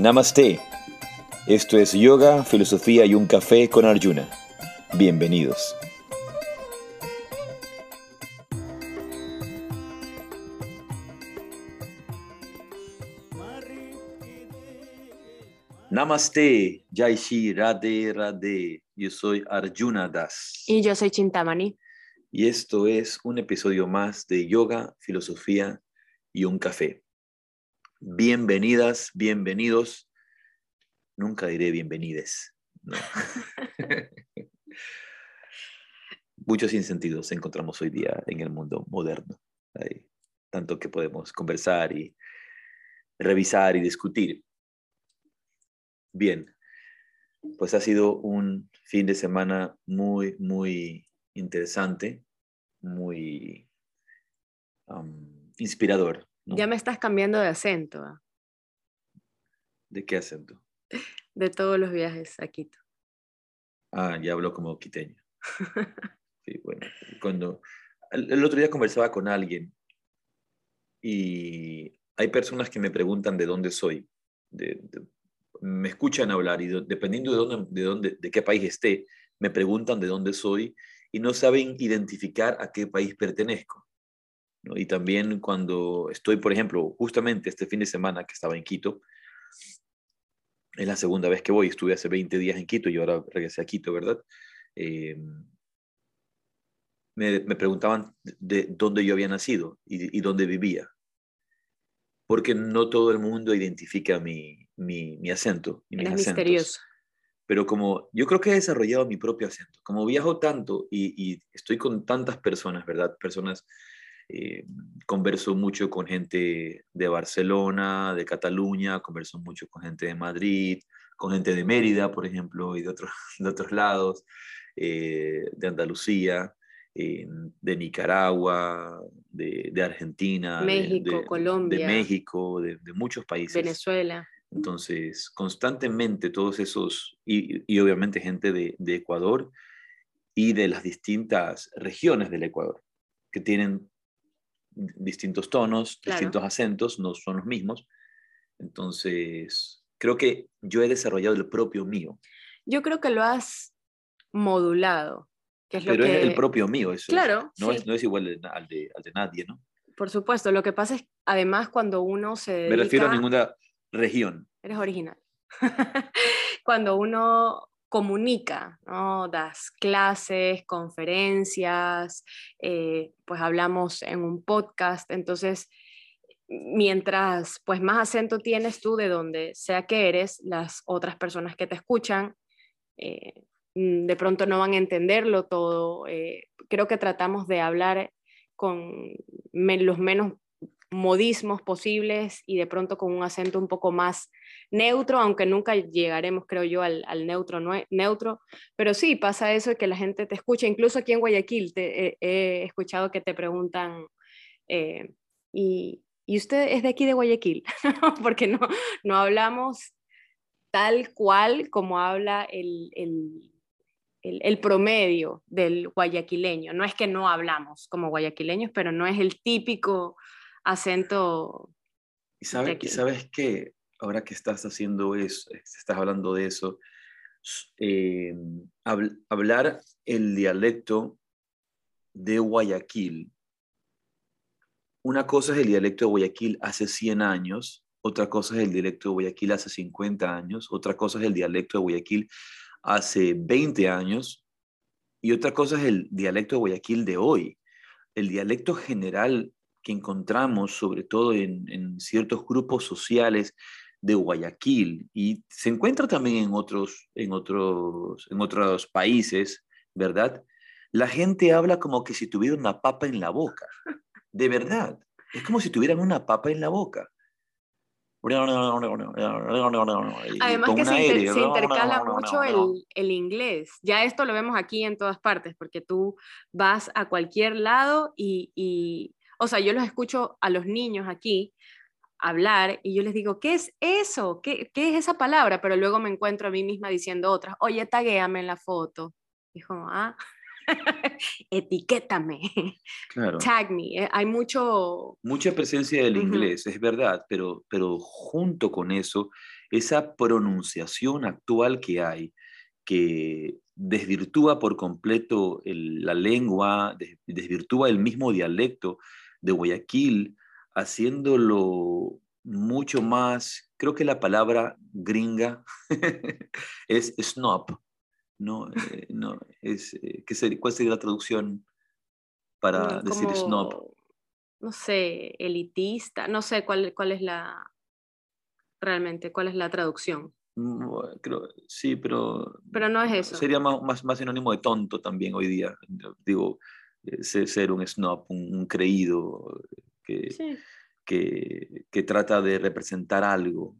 Namaste. Esto es Yoga, Filosofía y un Café con Arjuna. Bienvenidos. Namaste, Jai Shri, Radhe Radhe. Yo soy Arjuna Das. Y yo soy Chintamani. Y esto es un episodio más de Yoga, Filosofía y un Café. Bienvenidas, bienvenidos. Nunca diré bienvenides. No. Muchos sinsentidos encontramos hoy día en el mundo moderno. Hay tanto que podemos conversar y revisar y discutir. Bien, pues ha sido un fin de semana muy, muy interesante, muy um, inspirador. ¿No? Ya me estás cambiando de acento. ¿ah? ¿De qué acento? De todos los viajes a Quito. Ah, ya hablo como quiteño. Sí, bueno, cuando el, el otro día conversaba con alguien y hay personas que me preguntan de dónde soy, de, de, me escuchan hablar y de, dependiendo de dónde, de dónde, de qué país esté, me preguntan de dónde soy y no saben identificar a qué país pertenezco. ¿No? Y también cuando estoy, por ejemplo, justamente este fin de semana que estaba en Quito, es la segunda vez que voy, estuve hace 20 días en Quito y ahora regresé a Quito, ¿verdad? Eh, me, me, preguntaban de dónde yo había nacido y, y, dónde vivía, porque no todo el mundo identifica mi, mi, mi acento. Y mis Eres acentos. misterioso. Pero como yo creo que he desarrollado mi propio acento, como viajo tanto y, y estoy con tantas personas, ¿verdad? Personas, eh, converso mucho con gente de Barcelona, de Cataluña, converso mucho con gente de Madrid, con gente de Mérida, por ejemplo, y de otros, de otros lados, eh, de Andalucía eh, de Nicaragua, de, de Argentina, México, de, Colombia, de México, de, de, muchos países. Venezuela. Entonces, constantemente todos esos, y, y obviamente gente de, Ecuador y de las distintas regiones del Ecuador, que tienen distintos tonos, Claro. distintos acentos, no son los mismos. Entonces, creo que yo he desarrollado el propio mío, Yo creo que lo has modulado. Que es lo que... es el propio mío, eso es. Claro, no, sí. es, no es igual de- al de, al de nadie, ¿no? Por supuesto, lo que pasa es, además, cuando uno se dedica... Me refiero a ninguna región. Eres original. cuando uno comunica, ¿no? das clases, conferencias, eh, pues hablamos en un podcast, entonces mientras pues más acento tienes tú de donde sea que eres, las otras personas que te escuchan eh, mm, de pronto no van a entenderlo todo. eh, creo que tratamos de hablar con los menos modismos posibles y de pronto con un acento un poco más neutro, aunque nunca llegaremos, creo yo, al, neutro, neutro, pero sí pasa eso de que la gente te escucha, incluso aquí en Guayaquil te, eh, he escuchado que te preguntan, eh, y, ¿y usted es de aquí de Guayaquil? Porque no, no hablamos tal cual como habla el, el promedio del guayaquileño. No es que no hablamos como guayaquileños, pero no es el típico acento Y sabes, aquí. y sabes que ahora que estás haciendo eso, estás hablando de eso, eh, habl hablar el dialecto de Guayaquil. Una cosa es el dialecto de Guayaquil hace 100 años, otra cosa es el dialecto de Guayaquil hace 50 años, otra cosa es el dialecto de Guayaquil hace 20 años y otra cosa es el dialecto de Guayaquil de hoy. El dialecto general que encontramos sobre todo en, en, ciertos grupos sociales de Guayaquil y se encuentra también en otros, en otros, en otros países, ¿verdad? La gente habla como que si tuviera una papa en la boca, de verdad. Es como si tuvieran una papa en la boca. Además que se, inter se, intercala mucho el, el, inglés. Ya esto lo vemos aquí en todas partes, porque tú vas a cualquier lado y, y o sea, yo los escucho a los niños aquí hablar y yo les digo, ¿qué es eso? ¿Qué, ¿Qué, es esa palabra? Pero luego me encuentro a mí misma diciendo otras, oye, taguéame en la foto. Dijo, ah, etiquétame, claro. tag me. Eh, Hay mucho... Mucha presencia del inglés, uh -huh. es verdad, pero, pero junto con eso esa pronunciación actual que hay, que desvirtúa por completo la lengua, desvirtúa el mismo dialecto de Guayaquil, haciéndolo mucho más, creo que la palabra gringa es snob, ¿no? Eh, no es, eh, ¿qué ¿Cuál sería la traducción para mm, decir snob? No sé, elitista, no sé cuál, cuál es la, realmente, cuál es la traducción. Mm, creo, sí, pero... Pero no es eso. Sería más, más, sinónimo de tonto también hoy día. Digo, ser un snob, un, creído que, que, que, trata de representar algo,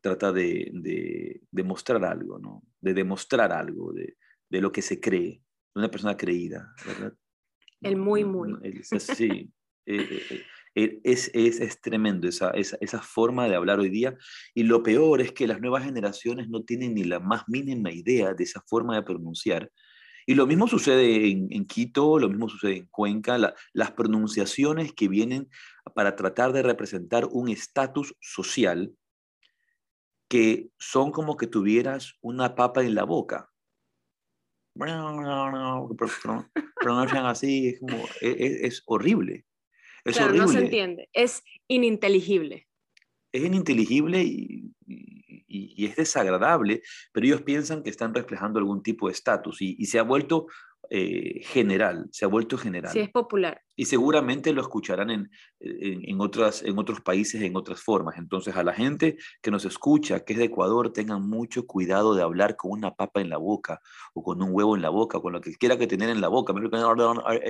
trata de, de, demostrar algo, ¿no? De demostrar algo, de, de, lo que se cree, una persona creída, ¿verdad? El muy, muy. Sí. Eh, eh, eh, es, es, es, tremendo esa, esa, esa, forma de hablar hoy día. Y lo peor es que las nuevas generaciones no tienen ni la más mínima idea de esa forma de pronunciar. Y lo mismo sucede en, en Quito, lo mismo sucede en Cuenca, las pronunciaciones que vienen para tratar de representar un estatus social que son como que tuvieras una papa en la boca. Pronuncian así, es, como, e, e, es horrible. Es claro, no se entiende, es ininteligible. Es ininteligible y, es desagradable, pero ellos piensan que están reflejando algún tipo de estatus y, se ha vuelto eh, general, se ha vuelto general. Sí, es popular. Y seguramente lo escucharán en, en, otras, en otros países en otras formas. Entonces, a la gente que nos escucha, que es de Ecuador, tengan mucho cuidado de hablar con una papa en la boca o con un huevo en la boca, con lo que quiera que tener en la boca.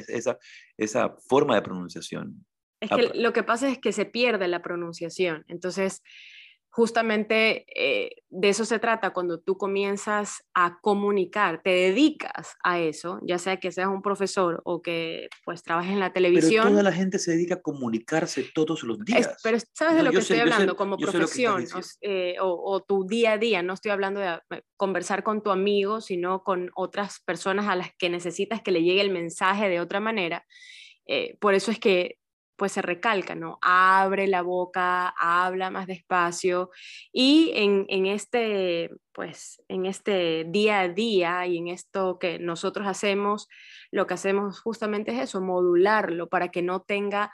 Esa, esa forma de pronunciación. Es que lo que pasa es que se pierde la pronunciación. Entonces, justamente eh, de eso se trata cuando tú comienzas a comunicar, te dedicas a eso, ya sea que seas un profesor o que pues trabajes en la televisión. Pero toda la gente se dedica a comunicarse todos los días. pero sabes de lo que estoy hablando como profesión eh, o, o, tu día a día, no estoy hablando de eh, conversar con tu amigo, sino con otras personas a las que necesitas que le llegue el mensaje de otra manera. por eso es que pues se recalca, ¿no? Abre la boca, habla más despacio y en, este, pues, en este día a día y en esto que nosotros hacemos, lo que hacemos justamente es eso, modularlo para que no tenga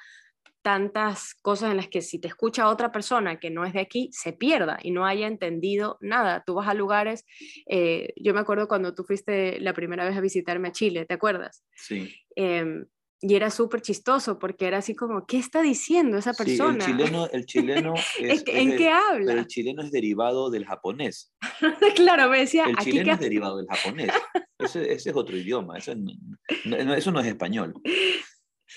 tantas cosas en las que si te escucha otra persona que no es de aquí, se pierda y no haya entendido nada. Tú vas a lugares, eh, yo me acuerdo cuando tú fuiste la primera vez a visitarme a Chile, ¿te acuerdas? Sí. Em, y era súper chistoso porque era así como, ¿qué está diciendo esa persona? Sí, el chileno, el chileno es, ¿En qué habla? Pero el chileno es derivado del japonés. claro, me decía. El chileno es derivado del japonés. Ese, ese, es otro idioma, eso no, eso no es español.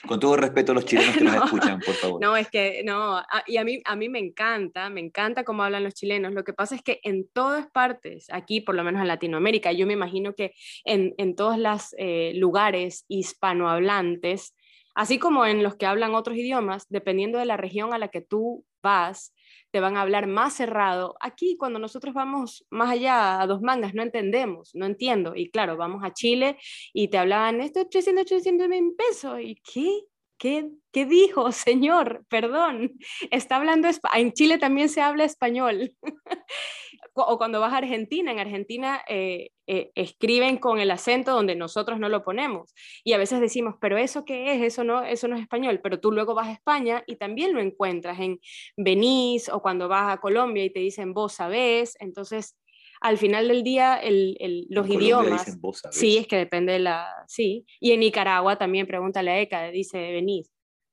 Con todo respeto a los chilenos que nos escuchan, por favor. No, es que no, y a mí, a mí me encanta, me encanta cómo hablan los chilenos. Lo que pasa es que en todas partes, aquí por lo menos en Latinoamérica, yo me imagino que en, en todos los eh, lugares hispanohablantes, así como en los que hablan otros idiomas, dependiendo de la región a la que tú vas, te van a hablar más cerrado. Aquí, cuando nosotros vamos más allá a dos mangas, no entendemos, no entiendo. Y claro, vamos a Chile y te hablaban esto 300, 300 mil pesos. ¿Y qué? ¿Qué, ¿Qué dijo, señor? Perdón, está hablando En Chile también se habla español. o cuando vas a Argentina, en Argentina eh, eh, escriben con el acento donde nosotros no lo ponemos. Y a veces decimos, pero ¿eso qué es? Eso no, eso no es español. Pero tú luego vas a España y también lo encuentras en Venís o cuando vas a Colombia y te dicen vos sabés. Entonces, al final del día, el, el, los idiomas... Dicen, ¿Vos Sí, es que depende de la... Sí. Y en Nicaragua también, pregúntale a Eka, dice Venís.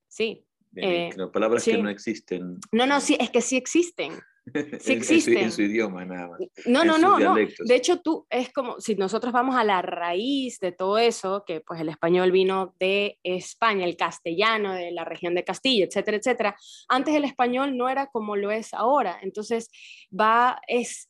Sí. Eh, palabras que no existen. No, no, sí, es que sí existen. Sí existen. En, su, idioma, nada más. No, no, no, no. De hecho, tú, es como si nosotros vamos a la raíz de todo eso, que pues el español vino de España, el castellano de la región de Castilla, etcétera, etcétera. Antes el español no era como lo es ahora. Entonces, va, es,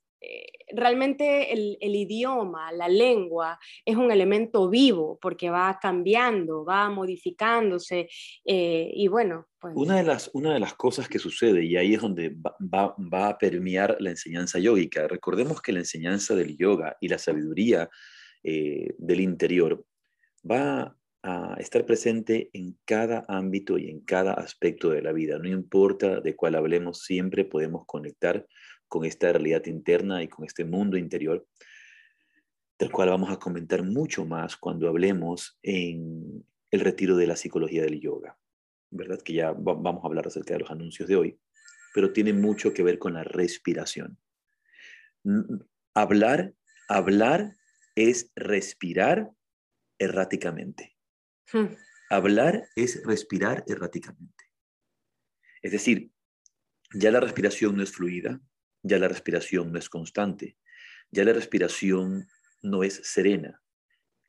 realmente el, idioma, la lengua, es un elemento vivo porque va cambiando, va modificándose eh, y bueno. Pues una, de las, una de las cosas que sucede, y ahí es donde va, va, a permear la enseñanza yógica, recordemos que la enseñanza del yoga y la sabiduría eh, del interior va a estar presente en cada ámbito y en cada aspecto de la vida. No importa de cuál hablemos, siempre podemos conectar con esta realidad interna y con este mundo interior, del cual vamos a comentar mucho más cuando hablemos en el retiro de la psicología del yoga, ¿verdad? Que ya vamos a hablar acerca de los anuncios de hoy, pero tiene mucho que ver con la respiración. Hablar, hablar es respirar erráticamente. Hmm. Hablar es respirar erráticamente. Es decir, ya la respiración no es fluida, ya la respiración no es constante, ya la respiración no es serena.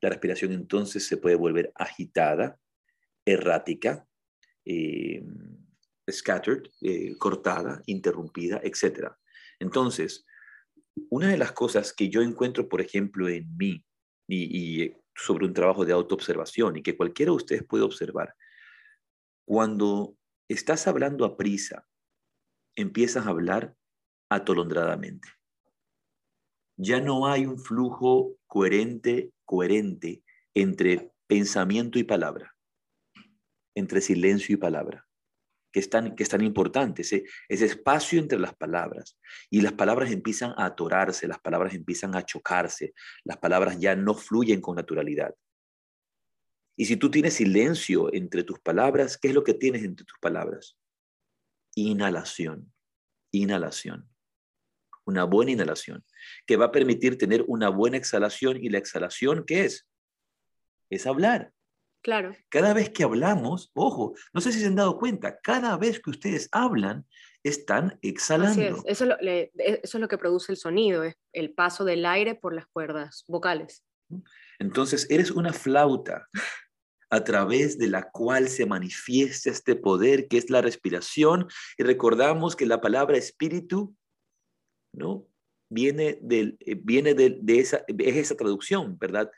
La respiración entonces se puede volver agitada, errática, eh, scattered, eh, cortada, interrumpida, etc. Entonces, una de las cosas que yo encuentro, por ejemplo, en mí y, sobre un trabajo de autoobservación y que cualquiera de ustedes puede observar, cuando estás hablando a prisa, empiezas a hablar atolondradamente. Ya no hay un flujo coherente, coherente entre pensamiento y palabra, entre silencio y palabra que es tan, que es tan importante, ese, ese espacio entre las palabras. Y las palabras empiezan a atorarse, las palabras empiezan a chocarse, las palabras ya no fluyen con naturalidad. Y si tú tienes silencio entre tus palabras, ¿qué es lo que tienes entre tus palabras? Inhalación, inhalación. Una buena inhalación, que va a permitir tener una buena exhalación. ¿Y la exhalación qué es? Es hablar. Claro. Cada vez que hablamos, ojo, no sé si se han dado cuenta, cada vez que ustedes hablan, están exhalando. Así es. Eso, es lo, que produce el sonido, es el paso del aire por las cuerdas vocales. Entonces, eres una flauta a través de la cual se manifiesta este poder que es la respiración. Y recordamos que la palabra espíritu, ¿no? Viene, del, eh, viene de, de esa, es esa traducción, ¿verdad?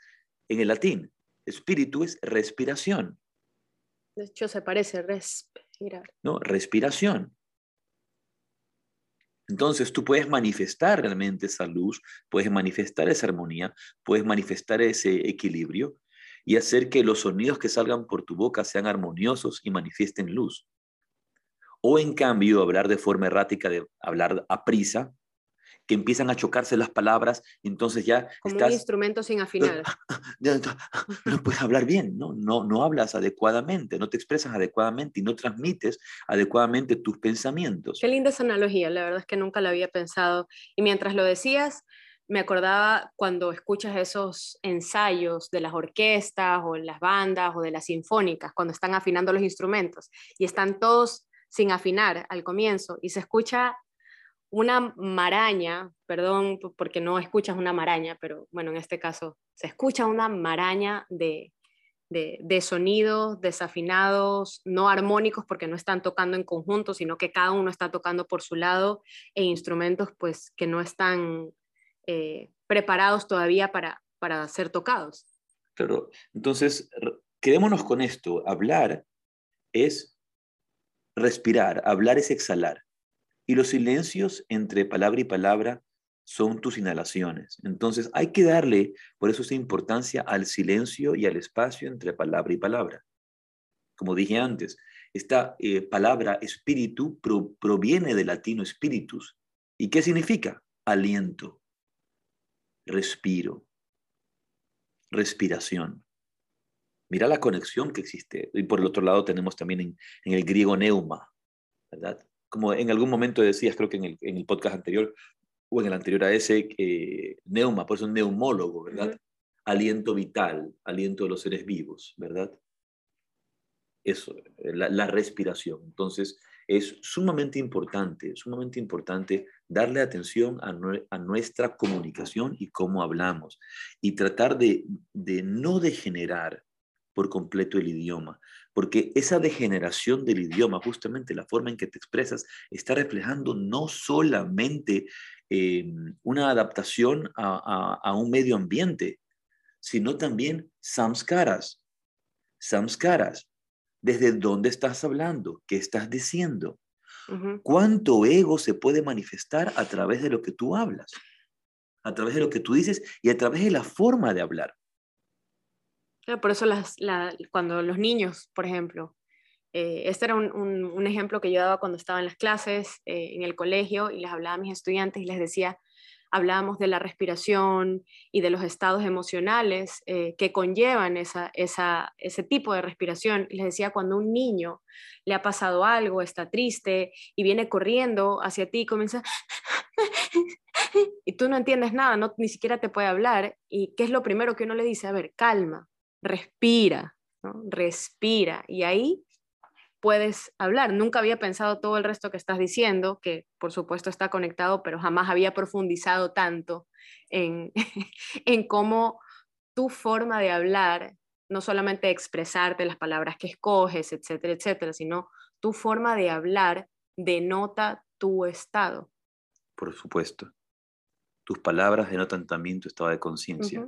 En el latín, Espíritu es respiración. De hecho, se parece respirar. No, respiración. Entonces tú puedes manifestar realmente esa luz, puedes manifestar esa armonía, puedes manifestar ese equilibrio y hacer que los sonidos que salgan por tu boca sean armoniosos y manifiesten luz. O en cambio, hablar de forma errática, de hablar a prisa, que empiezan a chocarse las palabras, entonces ya Como un instrumento sin afinar. no puedes hablar bien, ¿no? No, no hablas adecuadamente, no te expresas adecuadamente y no transmites adecuadamente tus pensamientos. Qué linda esa analogía, la verdad es que nunca la había pensado. Y mientras lo decías, me acordaba cuando escuchas esos ensayos de las orquestas o las bandas o de las sinfónicas, cuando están afinando los instrumentos y están todos sin afinar al comienzo y se escucha una maraña, perdón porque no escuchas una maraña, pero bueno, en este caso se escucha una maraña de, de, sonidos desafinados, no armónicos porque no están tocando en conjunto, sino que cada uno está tocando por su lado e instrumentos pues que no están eh, preparados todavía para, para ser tocados. Claro, entonces quedémonos con esto, hablar es respirar, hablar es exhalar. Y los silencios entre palabra y palabra son tus inhalaciones. Entonces hay que darle, por eso esa importancia al silencio y al espacio entre palabra y palabra. Como dije antes, esta eh, palabra espíritu proviene del latino spiritus. ¿Y qué significa? Aliento, respiro, respiración. Mira la conexión que existe. Y por el otro lado tenemos también en, en el griego neuma, ¿verdad? Como en algún momento decías, creo que en el, podcast anterior o en el anterior a ese, eh, neuma, pues un neumólogo, ¿verdad? Aliento vital, aliento de los seres vivos, ¿verdad? Eso, la, respiración. Entonces, es sumamente importante, sumamente importante darle atención a, a, nuestra comunicación y cómo hablamos y tratar de, de no degenerar por completo el idioma, porque esa degeneración del idioma, justamente la forma en que te expresas, está reflejando no solamente em, una adaptación a, un medio ambiente, sino también samskaras. Samskaras. ¿Desde dónde estás hablando? ¿Qué estás diciendo? ¿Cuánto ego se puede manifestar a través de lo que tú hablas? A través de lo que tú dices y a través de la forma de hablar. Por eso las, cuando los niños, por ejemplo, Eh, este era un, ejemplo que yo daba cuando estaba en las clases, eh, en el colegio, y les hablaba a mis estudiantes y les decía, hablábamos de la respiración y de los estados emocionales eh, que conllevan esa, ese tipo de respiración. Les decía, cuando un niño le ha pasado algo, está triste y viene corriendo hacia ti y comienza... y tú no entiendes nada, no, ni siquiera te puede hablar. ¿Y qué es lo primero que uno le dice? A ver, calma, respira, respira. Y ahí puedes hablar. Nunca había pensado todo el resto que estás diciendo, que por supuesto está conectado, pero jamás había profundizado tanto en, en cómo tu forma de hablar, no solamente expresarte las palabras que escoges, etcétera, etcétera, sino tu forma de hablar denota tu estado. Por supuesto. Tus palabras denotan también tu estado de conciencia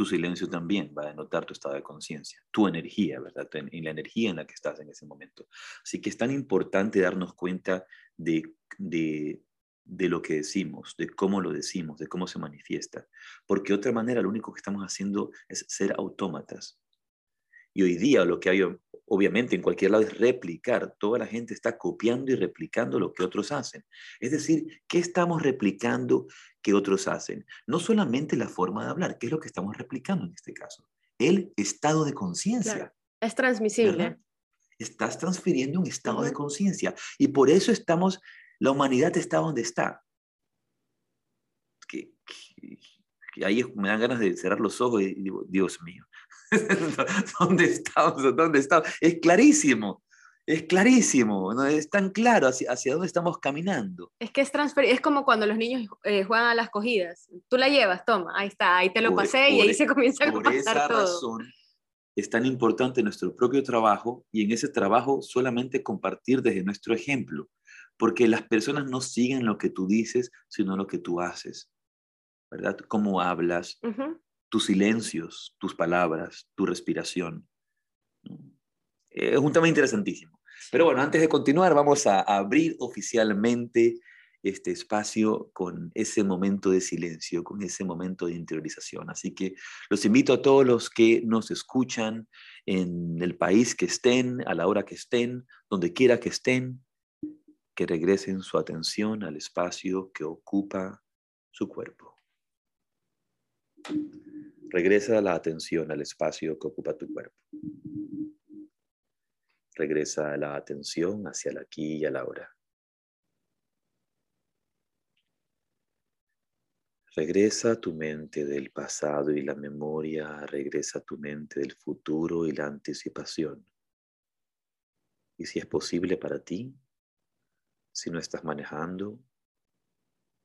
tu silencio también va a denotar tu estado de conciencia, tu energía, ¿verdad? Y la energía en la que estás en ese momento. Así que es tan importante darnos cuenta de, de, de lo que decimos, de cómo lo decimos, de cómo se manifiesta. Porque de otra manera lo único que estamos haciendo es ser autómatas. Y hoy día lo que hay, obviamente, en cualquier lado es replicar. Toda la gente está copiando y replicando lo que otros hacen. Es decir, ¿qué estamos replicando que otros hacen? No solamente la forma de hablar, ¿qué es lo que estamos replicando en este caso? El estado de conciencia. Es transmisible. Estás transfiriendo un estado de conciencia. Y por eso estamos, la humanidad está donde está. Que, ahí me dan ganas de cerrar los ojos y digo, Dios mío, ¿Dónde estamos? ¿Dónde estamos? Es clarísimo. Es clarísimo, ¿no? es tan claro hacia, hacia dónde estamos caminando. Es que es es como cuando los niños eh, juegan a las cogidas. Tú la llevas, toma, ahí está, ahí te lo pasé y ahí se comienza a por pasar esa todo. razón es tan importante nuestro propio trabajo y en ese trabajo solamente compartir desde nuestro ejemplo, porque las personas no siguen lo que tú dices, sino lo que tú haces, ¿verdad? Cómo hablas, tus silencios, tus palabras, tu respiración. Es un tema interesantísimo. Pero bueno, antes de continuar, vamos a abrir oficialmente este espacio con ese momento de silencio, con ese momento de interiorización. Así que los invito a todos los que nos escuchan en el país que estén, a la hora que estén, donde quiera que estén, que regresen su atención al espacio que ocupa su cuerpo. Regresa la atención al espacio que ocupa tu cuerpo. Regresa la atención hacia el aquí y la ahora. Regresa tu mente del pasado y la memoria, regresa tu mente del futuro y la anticipación. Y si es posible para ti, si no estás manejando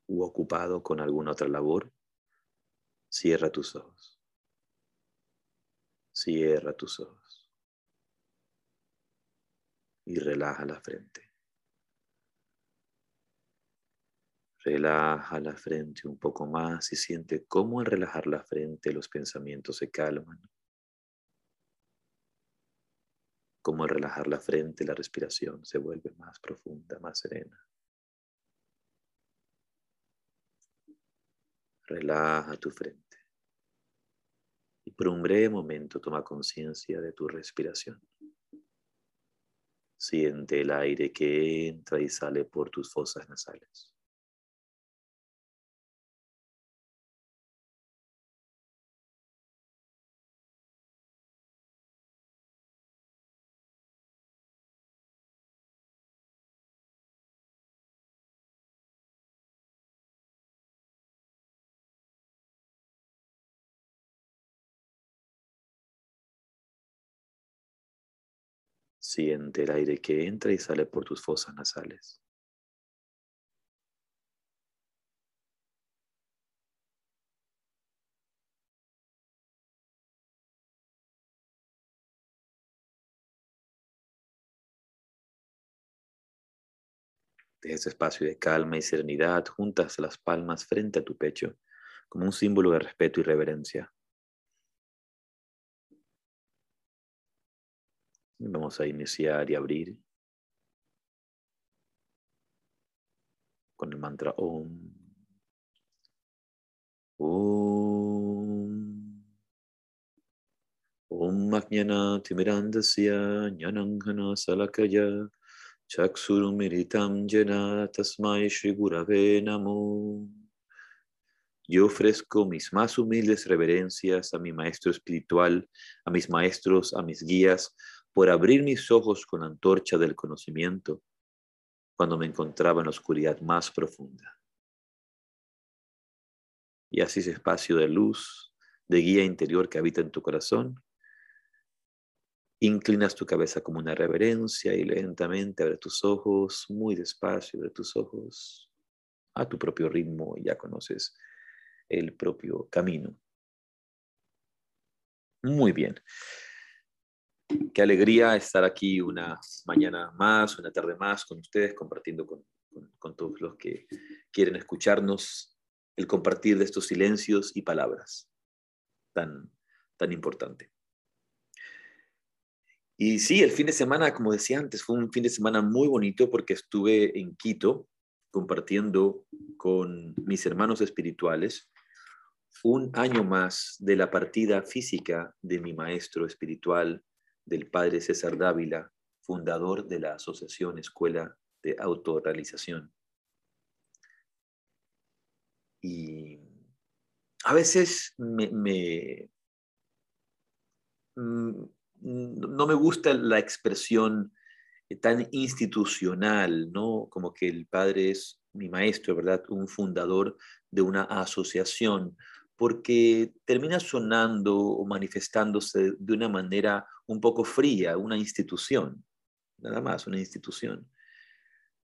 u ocupado con alguna otra labor, cierra tus ojos. Cierra tus ojos y relaja la frente. Relaja la frente un poco más y siente cómo al relajar la frente los pensamientos se calman. Cómo al relajar la frente la respiración se vuelve más profunda, más serena. Relaja tu frente por un breve momento toma conciencia de tu respiración. Siente el aire que entra y sale por tus fosas nasales. Siente el aire que entra y sale por tus fosas nasales. Deja ese espacio de calma y serenidad juntas las palmas frente a tu pecho como un símbolo de respeto y reverencia. Vamos a iniciar y abrir con el mantra Om. Om. Om Majnana Timirandasya Jnananghana Salakaya Chaksurumiritam Jena Tasmai Shri Namo. Yo ofrezco mis más humildes reverencias a mi maestro espiritual, a mis maestros, a mis guías, por abrir mis ojos con la antorcha del conocimiento cuando me encontraba en la oscuridad más profunda. Y así ese espacio de luz, de guía interior que habita en tu corazón, inclinas tu cabeza como una reverencia y lentamente abre tus ojos, muy despacio, abre tus ojos a tu propio ritmo, ya conoces el propio camino. Muy bien. Qué alegría estar aquí una mañana más, una tarde más con ustedes, compartiendo con, todos los que quieren escucharnos el compartir de estos silencios y palabras tan, tan importante. Y sí, el fin de semana, como decía antes, fue un fin de semana muy bonito porque estuve en Quito compartiendo con mis hermanos espirituales un año más de la partida física de mi maestro espiritual, del padre César Dávila, fundador de la Asociación Escuela de Autorrealización. Y a veces me, mm, no me gusta la expresión tan institucional, ¿no? Como que el padre es mi maestro, ¿verdad? Un fundador de una asociación, porque termina sonando o manifestándose de una manera un poco fría, una institución, nada más, una institución.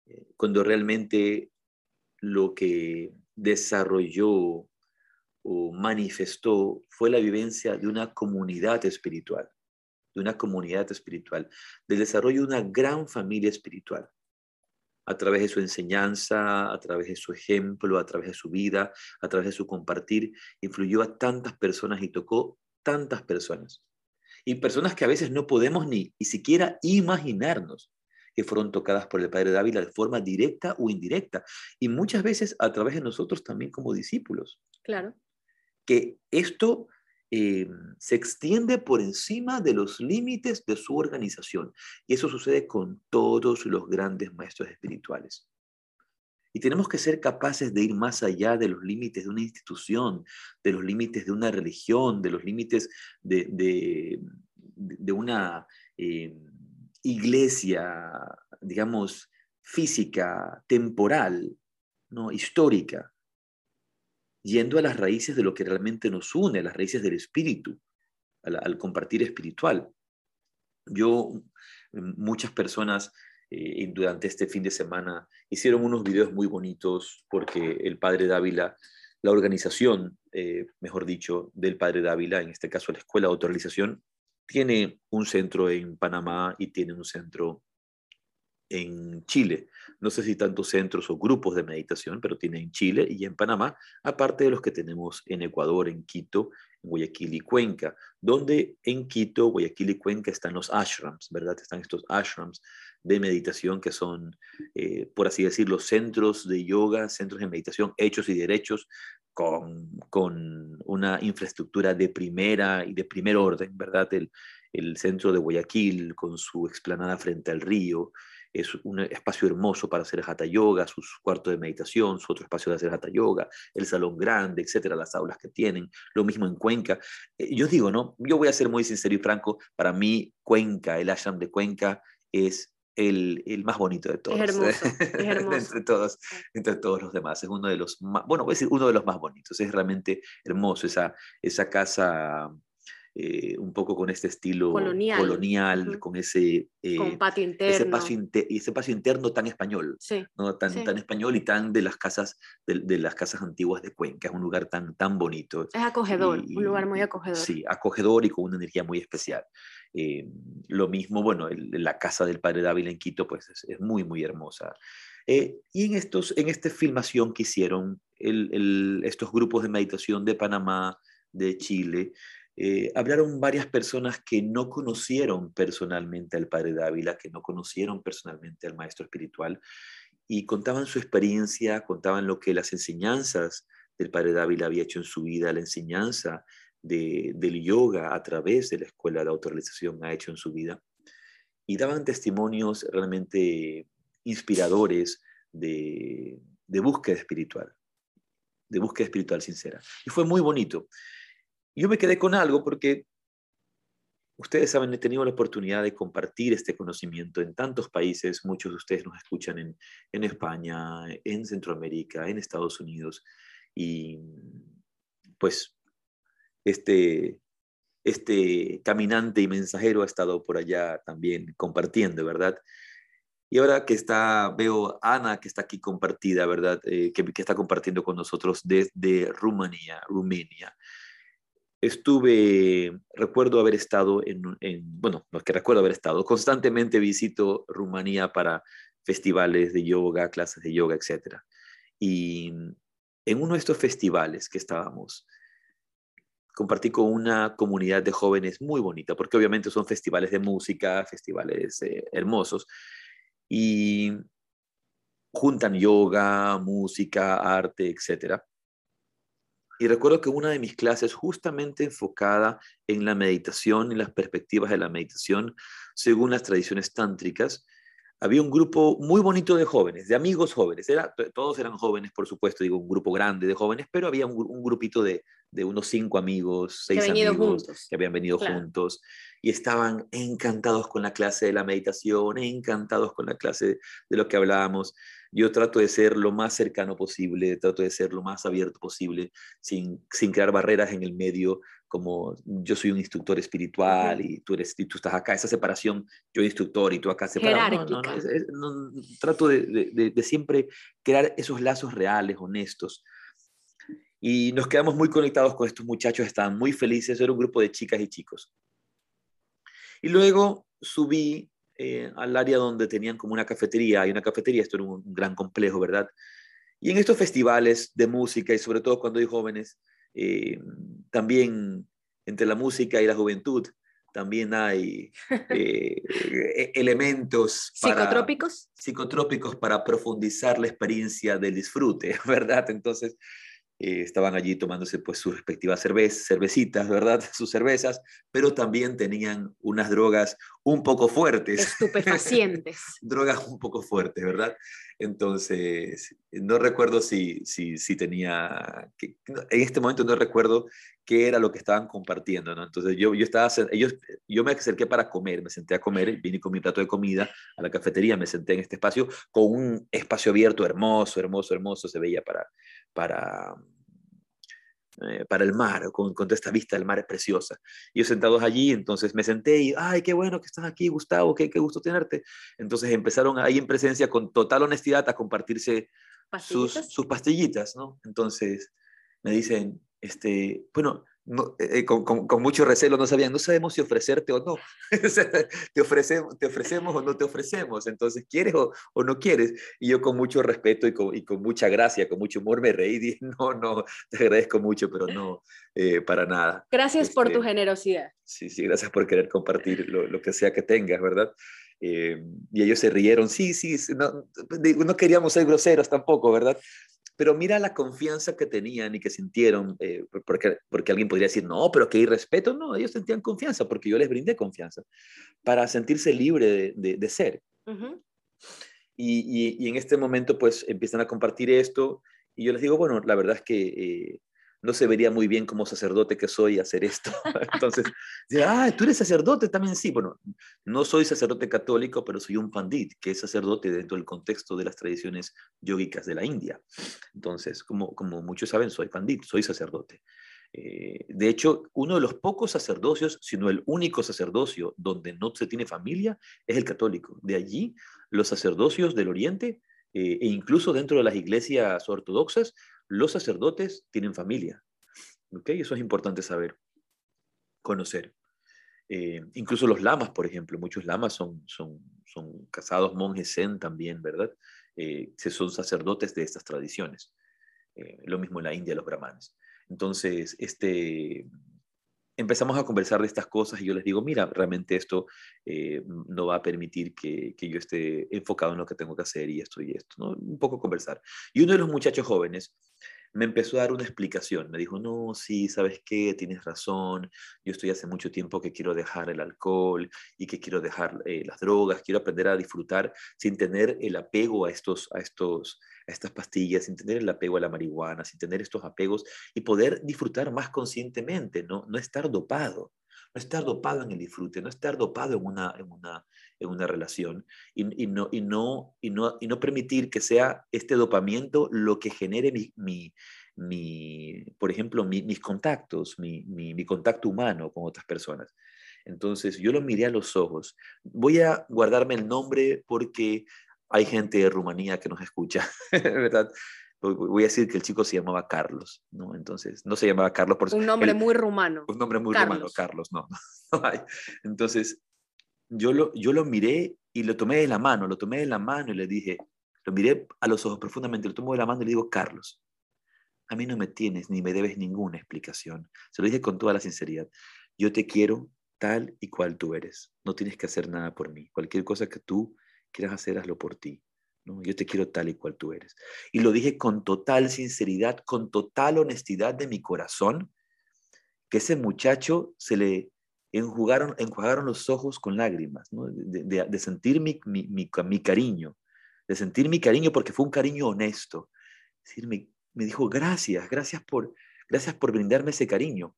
Eh, cuando realmente lo que desarrolló o manifestó fue la vivencia de una comunidad espiritual, de una comunidad espiritual, del desarrollo de una gran familia espiritual a través de su enseñanza, a través de su ejemplo, a través de su vida, a través de su compartir, influyó a tantas personas y tocó tantas personas. Y personas que a veces no podemos ni, ni siquiera imaginarnos que fueron tocadas por el Padre Dávila de forma directa o indirecta. Y muchas veces a través de nosotros también como discípulos. Claro. Que esto eh, se extiende por encima de los límites de su organización. Y eso sucede con todos los grandes maestros espirituales. Y tenemos que ser capaces de ir más allá de los límites de una institución, de los límites de una religión, de los límites de, de, una eh, iglesia, digamos, física, temporal, ¿no? histórica yendo a las raíces de lo que realmente nos une, a las raíces del espíritu, al, compartir espiritual. Yo, mm, muchas personas eh, durante este fin de semana hicieron unos videos muy bonitos porque el padre Dávila, la organización, eh, mejor dicho, del padre Dávila, en este caso la Escuela de Autorización, tiene un centro en Panamá y tiene un centro en Chile. No sé si tantos centros o grupos de meditación, pero tiene en Chile y en Panamá, aparte de los que tenemos en Ecuador, en Quito, en Guayaquil y Cuenca, donde en Quito, Guayaquil y Cuenca están los ashrams, ¿verdad? Están estos ashrams de meditación que son, eh, por así decirlo, centros de yoga, centros de meditación hechos y derechos con, con una infraestructura de primera y de primer orden, ¿verdad? El, el centro de Guayaquil con su explanada frente al río, es un espacio hermoso para hacer hatha yoga, sus cuartos de meditación, su otro espacio de hacer hatha yoga, el salón grande, etcétera, las aulas que tienen, lo mismo en Cuenca. Eh, yo digo, ¿no? Yo voy a ser muy sincero y franco, para mí Cuenca, el ashram de Cuenca es el, el, más bonito de todos. Es hermoso, es hermoso. entre, todos, entre todos los demás. Es uno de los más, bueno, voy a decir uno de los más bonitos. Es realmente hermoso esa, esa casa eh, un poco con este estilo colonial, con ese, eh, patio interno. Ese, paso ese paso interno tan español, ¿no? tan, tan español y tan de las casas de, las casas antiguas de Cuenca, es un lugar tan, tan bonito. Es acogedor, un lugar muy acogedor. Sí, acogedor y con una energía muy especial. Eh, lo mismo, bueno, la casa del padre Dávila en Quito, pues es, muy, muy hermosa. y en, estos, en esta filmación que hicieron el, estos grupos de meditación de Panamá, de Chile, eh, hablaron varias personas que no conocieron personalmente al padre Dávila, que no conocieron personalmente al maestro espiritual, y contaban su experiencia, contaban lo que las enseñanzas del padre Dávila había hecho en su vida, la enseñanza del yoga a través de la escuela de autorrealización ha hecho en su vida. Y daban testimonios realmente inspiradores de, de búsqueda espiritual, de búsqueda espiritual sincera. Y fue muy bonito. Yo me quedé con algo porque ustedes saben, he tenido la oportunidad de compartir este conocimiento en tantos países, muchos de ustedes nos escuchan en, en España, en Centroamérica, en Estados Unidos, y pues este, este caminante y mensajero ha estado por allá también compartiendo, ¿verdad? Y ahora que está, veo a Ana que está aquí compartida, ¿verdad? Eh, que, está compartiendo con nosotros desde Rumanía, Rumania. Estuve, recuerdo haber estado en, en, bueno, no que recuerdo haber estado, constantemente visito Rumanía para festivales de yoga, clases de yoga, etc. Y en uno de estos festivales que estábamos, compartí con una comunidad de jóvenes muy bonita, porque obviamente son festivales de música, festivales eh, hermosos, y juntan yoga, música, arte, etc. Y recuerdo que una de mis clases, justamente enfocada en la meditación y las perspectivas de la meditación, según las tradiciones tántricas, había un grupo muy bonito de jóvenes, de amigos jóvenes. Era, todos eran jóvenes, por supuesto, digo, un grupo grande de jóvenes, pero había un, grupito de, unos cinco amigos, seis amigos que habían venido juntos y estaban encantados con la clase de la meditación, encantados con la clase de lo que hablábamos. Yo trato de ser lo más cercano posible, trato de ser lo más abierto posible, sin, sin crear barreras en el medio, como yo soy un instructor espiritual y tú, eres, y tú estás acá, esa separación, yo instructor y tú acá separado. No, no, no, trato de, de, de, siempre crear esos lazos reales, honestos. Y nos quedamos muy conectados con estos muchachos, estaban muy felices, era un grupo de chicas y chicos. Y luego subí eh, al área donde tenían como una cafetería, hay una cafetería, esto era un, gran complejo, ¿verdad? Y en estos festivales de música y sobre todo cuando hay jóvenes, eh, también entre la música y la juventud, también hay eh, e, elementos psicotrópicos psicotrópicos para profundizar la experiencia del disfrute, ¿verdad? Entonces, eh, estaban allí tomándose pues sus respectivas cervecitas, ¿verdad? Sus cervezas, pero también tenían unas drogas un poco fuertes. Estupefacientes. drogas un poco fuertes, ¿verdad? Entonces, no recuerdo si, si, si tenía, que, en este momento no recuerdo qué era lo que estaban compartiendo, ¿no? Entonces yo, yo estaba, ellos, yo me acerqué para comer, me senté a comer, vine con mi plato de comida a la cafetería, me senté en este espacio con un espacio abierto hermoso, hermoso, hermoso, se veía para, para, eh, para el mar, con, con, esta vista del mar es preciosa. Y yo sentados allí, entonces me senté y, ay, qué bueno que estás aquí, Gustavo, qué, qué gusto tenerte. Entonces empezaron ahí en presencia con total honestidad a compartirse sus, sus pastillitas, ¿no? Entonces me dicen, este, bueno, no, eh, eh, con, con, mucho recelo no sabían, no sabemos si ofrecerte o no. te, ofrecemos, te ofrecemos o no te ofrecemos. Entonces, ¿quieres o, o no quieres? Y yo con mucho respeto y con, y con, mucha gracia, con mucho humor me reí y dije, no, no, te agradezco mucho, pero no, eh, para nada. Gracias por tu este, generosidad. Sí, sí, gracias por querer compartir lo, lo que sea que tengas, ¿verdad? y ellos se rieron, sí, sí, no, no queríamos ser groseros tampoco, ¿verdad? Pero mira la confianza que tenían y que sintieron, eh, porque, porque alguien podría decir, no, pero que hay respeto, no, ellos sentían confianza porque yo les brindé confianza para sentirse libre de, de, ser. y, y, en este momento pues empiezan a compartir esto y yo les digo, bueno, la verdad es que eh, no se vería muy bien como sacerdote que soy hacer esto. Entonces, ah, tú eres sacerdote también, sí. Bueno, no soy sacerdote católico, pero soy un pandit, que es sacerdote dentro del contexto de las tradiciones yógicas de la India. Entonces, como, como muchos saben, soy pandit, soy sacerdote. Eh, de hecho, uno de los pocos sacerdocios, si no el único sacerdocio donde no se tiene familia, es el católico. De allí, los sacerdocios del Oriente, eh, e incluso dentro de las iglesias ortodoxas, los sacerdotes tienen familia. ¿okay? Eso es importante saber, conocer. Eh, incluso los lamas, por ejemplo, muchos lamas son, son, casados monjes zen también, ¿verdad? Eh, son sacerdotes de estas tradiciones. Eh, lo mismo en la India, los brahmanes. Entonces, este, empezamos a conversar de estas cosas y yo les digo, mira, realmente esto no va a permitir que, que, yo esté enfocado en lo que tengo que hacer y esto y esto. Un poco conversar. Y uno de los muchachos jóvenes me empezó a dar una explicación. Me dijo, no, sí, ¿sabes qué? Tienes razón. Yo estoy hace mucho tiempo que quiero dejar el alcohol y que quiero dejar eh, las drogas. Quiero aprender a disfrutar sin tener el apego a, estos, a, estos, a estas pastillas, sin tener el apego a la marihuana, sin tener estos apegos y poder disfrutar más conscientemente, no, no estar dopado no estar dopado en el disfrute, no estar dopado en una, en una, en una relación y, y, no, y, no, y, no, y no permitir que sea este dopamiento lo que genere mi, mi, mi por ejemplo, mis contactos, mi, mi, contacto humano con otras personas. Entonces yo lo miré a los ojos. Voy a guardarme el nombre porque hay gente de Rumanía que nos escucha, ¿verdad? voy a decir que el chico se llamaba Carlos, ¿no? Entonces, no se llamaba Carlos por Un nombre muy rumano. Un nombre muy rumano, Carlos, no. Entonces, yo lo, yo lo miré y lo tomé de la mano, lo tomé de la mano y le dije, lo miré a los ojos profundamente, lo tomo de la mano y le digo, Carlos, a mí no me tienes ni me debes ninguna explicación. Se lo dije con toda la sinceridad. Yo te quiero tal y cual tú eres. No tienes que hacer nada por mí. Cualquier cosa que tú quieras hacer, hazlo por ti. Yo te quiero tal y cual tú eres. Y lo dije con total sinceridad, con total honestidad de mi corazón, que ese muchacho se le enjugaron, enjuagaron los ojos con lágrimas, de, sentir mi, mi, cariño, de sentir mi cariño porque fue un cariño honesto. decir, me, me, dijo, gracias, gracias por, gracias por brindarme ese cariño.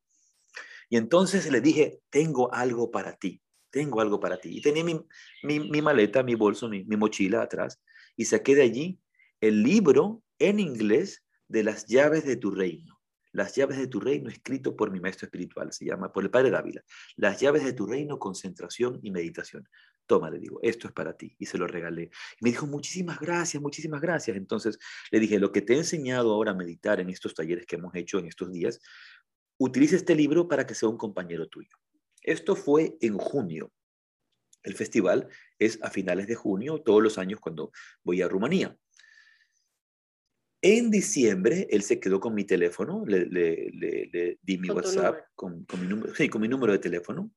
Y entonces le dije, tengo algo para ti, tengo algo para ti. Y tenía mi, mi maleta, mi bolso, mi, mochila atrás y saqué de allí el libro en inglés de las llaves de tu reino. Las llaves de tu reino, escrito por mi maestro espiritual, se llama, por el padre Dávila. Las llaves de tu reino, concentración y meditación. Toma, le digo, esto es para ti. Y se lo regalé. Y me dijo, muchísimas gracias, muchísimas gracias. Entonces le dije, lo que te he enseñado ahora a meditar en estos talleres que hemos hecho en estos días, utiliza este libro para que sea un compañero tuyo. Esto fue en junio el festival es a finales de junio, todos los años cuando voy a Rumanía. En diciembre, él se quedó con mi teléfono, le, di mi WhatsApp con, mi número, sí, con mi número de teléfono.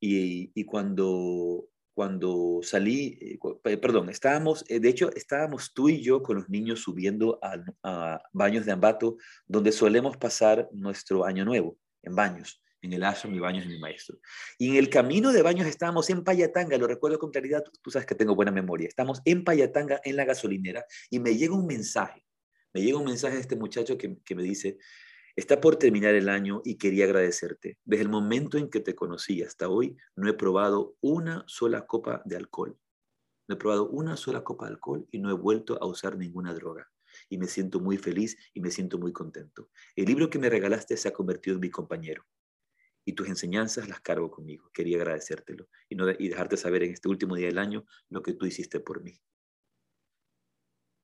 Y, cuando, cuando salí, eh, perdón, estábamos, eh, de hecho, estábamos tú y yo con los niños subiendo a, a Baños de Ambato, donde solemos pasar nuestro año nuevo, en Baños en el ashram mi baños es mi maestro. Y en el camino de baños estábamos en Payatanga, lo recuerdo con claridad, tú, sabes que tengo buena memoria, estamos en Payatanga, en la gasolinera, y me llega un mensaje, me llega un mensaje de este muchacho que, que me dice, está por terminar el año y quería agradecerte. Desde el momento en que te conocí hasta hoy, no he probado una sola copa de alcohol. No he probado una sola copa de alcohol y no he vuelto a usar ninguna droga y me siento muy feliz y me siento muy contento. El libro que me regalaste se ha convertido en mi compañero y tus enseñanzas las cargo conmigo. Quería agradecértelo y, no y dejarte saber en este último día del año lo que tú hiciste por mí.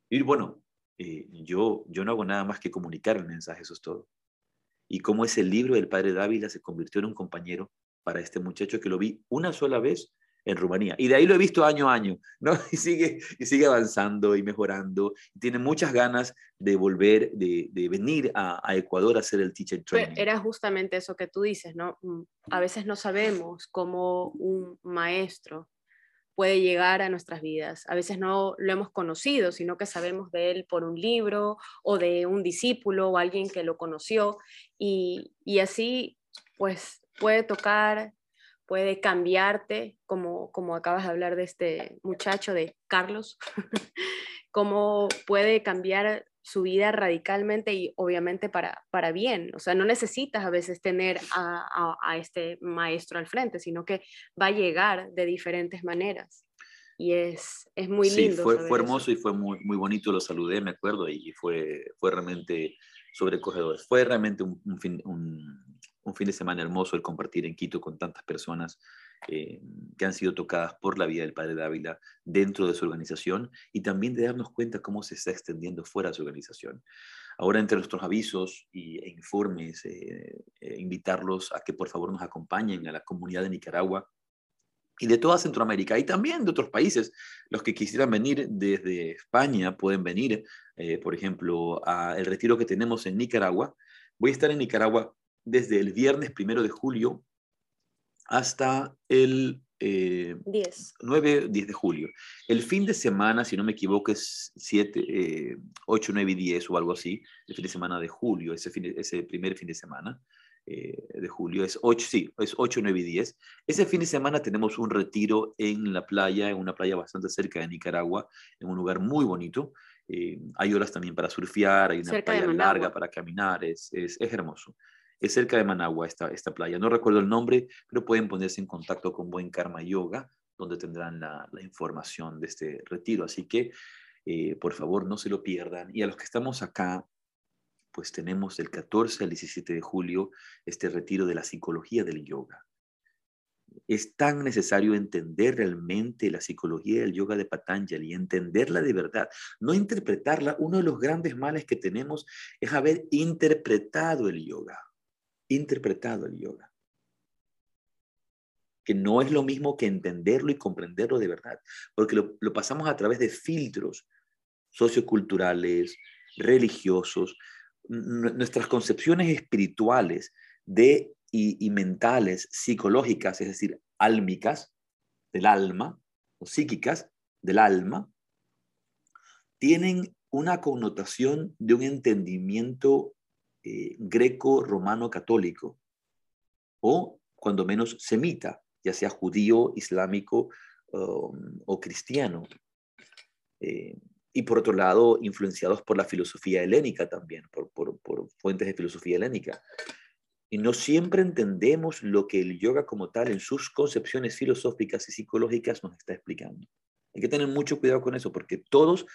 Y bueno, eh, yo, yo no hago nada más que comunicar el mensaje, eso es todo. Y cómo ese libro del padre Dávila se convirtió en un compañero para este muchacho que lo vi una sola vez en Rumanía. Y de ahí lo he visto año a año, ¿no? Y sigue, y sigue avanzando y mejorando. tiene muchas ganas de volver, de, de venir a, a, Ecuador a hacer el teacher training. Era justamente eso que tú dices, ¿no? Mm, a veces no sabemos cómo un maestro puede llegar a nuestras vidas. A veces no lo hemos conocido, sino que sabemos de él por un libro o de un discípulo o alguien que lo conoció. Y, y así, pues, puede tocar puede cambiarte, como, como acabas de hablar de este muchacho, de Carlos, cómo puede cambiar su vida radicalmente y obviamente para, para bien. O sea, no necesitas a veces tener a, a, este maestro al frente, sino que va a llegar de diferentes maneras. Y es, es muy lindo. Sí, fue, fue hermoso y fue muy, muy bonito, lo saludé, me acuerdo, y fue, fue realmente sobrecogedor. Fue realmente un, un, fin, un, un fin de semana hermoso el compartir en Quito con tantas personas eh, que han sido tocadas por la vida del Padre Dávila dentro de su organización y también de darnos cuenta cómo se está extendiendo fuera de su organización. Ahora, entre nuestros avisos y, e informes, eh, eh, invitarlos a que por favor nos acompañen a la comunidad de Nicaragua y de toda Centroamérica y también de otros países. Los que quisieran venir desde España pueden venir, por ejemplo, al retiro que tenemos en Nicaragua. Voy a estar en Nicaragua desde el viernes primero de julio hasta el 10. 9, 10 de julio. El fin de semana, si no me equivoco, es 7, 8, 9 y 10 o algo así, el fin de semana de julio, ese, ese primer fin de semana. Eh, de julio, es 8, sí, es 8, 9 y 10. Ese fin de semana tenemos un retiro en la playa, en una playa bastante cerca de Nicaragua, en un lugar muy bonito. Eh, hay horas también para surfear, hay una playa larga para caminar, es, es, es, hermoso. Es cerca de Managua esta, esta playa. No recuerdo el nombre, pero pueden ponerse en contacto con Buen Karma Yoga, donde tendrán la, la información de este retiro. Así que, eh, por favor, no se lo pierdan. Y a los que estamos acá pues tenemos del 14 al 17 de julio este retiro de la psicología del yoga. Es tan necesario entender realmente la psicología del yoga de Patanjali, entenderla de verdad, no interpretarla. Uno de los grandes males que tenemos es haber interpretado el yoga, interpretado el yoga. Que no es lo mismo que entenderlo y comprenderlo de verdad, porque lo, pasamos a través de filtros socioculturales, religiosos, nuestras concepciones espirituales de, y, mentales, psicológicas, es decir, álmicas, del alma, o psíquicas, del alma, tienen una connotación de un entendimiento eh, greco-romano católico, o cuando menos semita, ya sea judío, islámico um, o cristiano. Eh, y por otro lado, influenciados por la filosofía helénica también, por, fuentes de filosofía helénica. Y no siempre entendemos lo que el yoga como tal en sus concepciones filosóficas y psicológicas nos está explicando. Hay que tener mucho cuidado con eso, porque todos,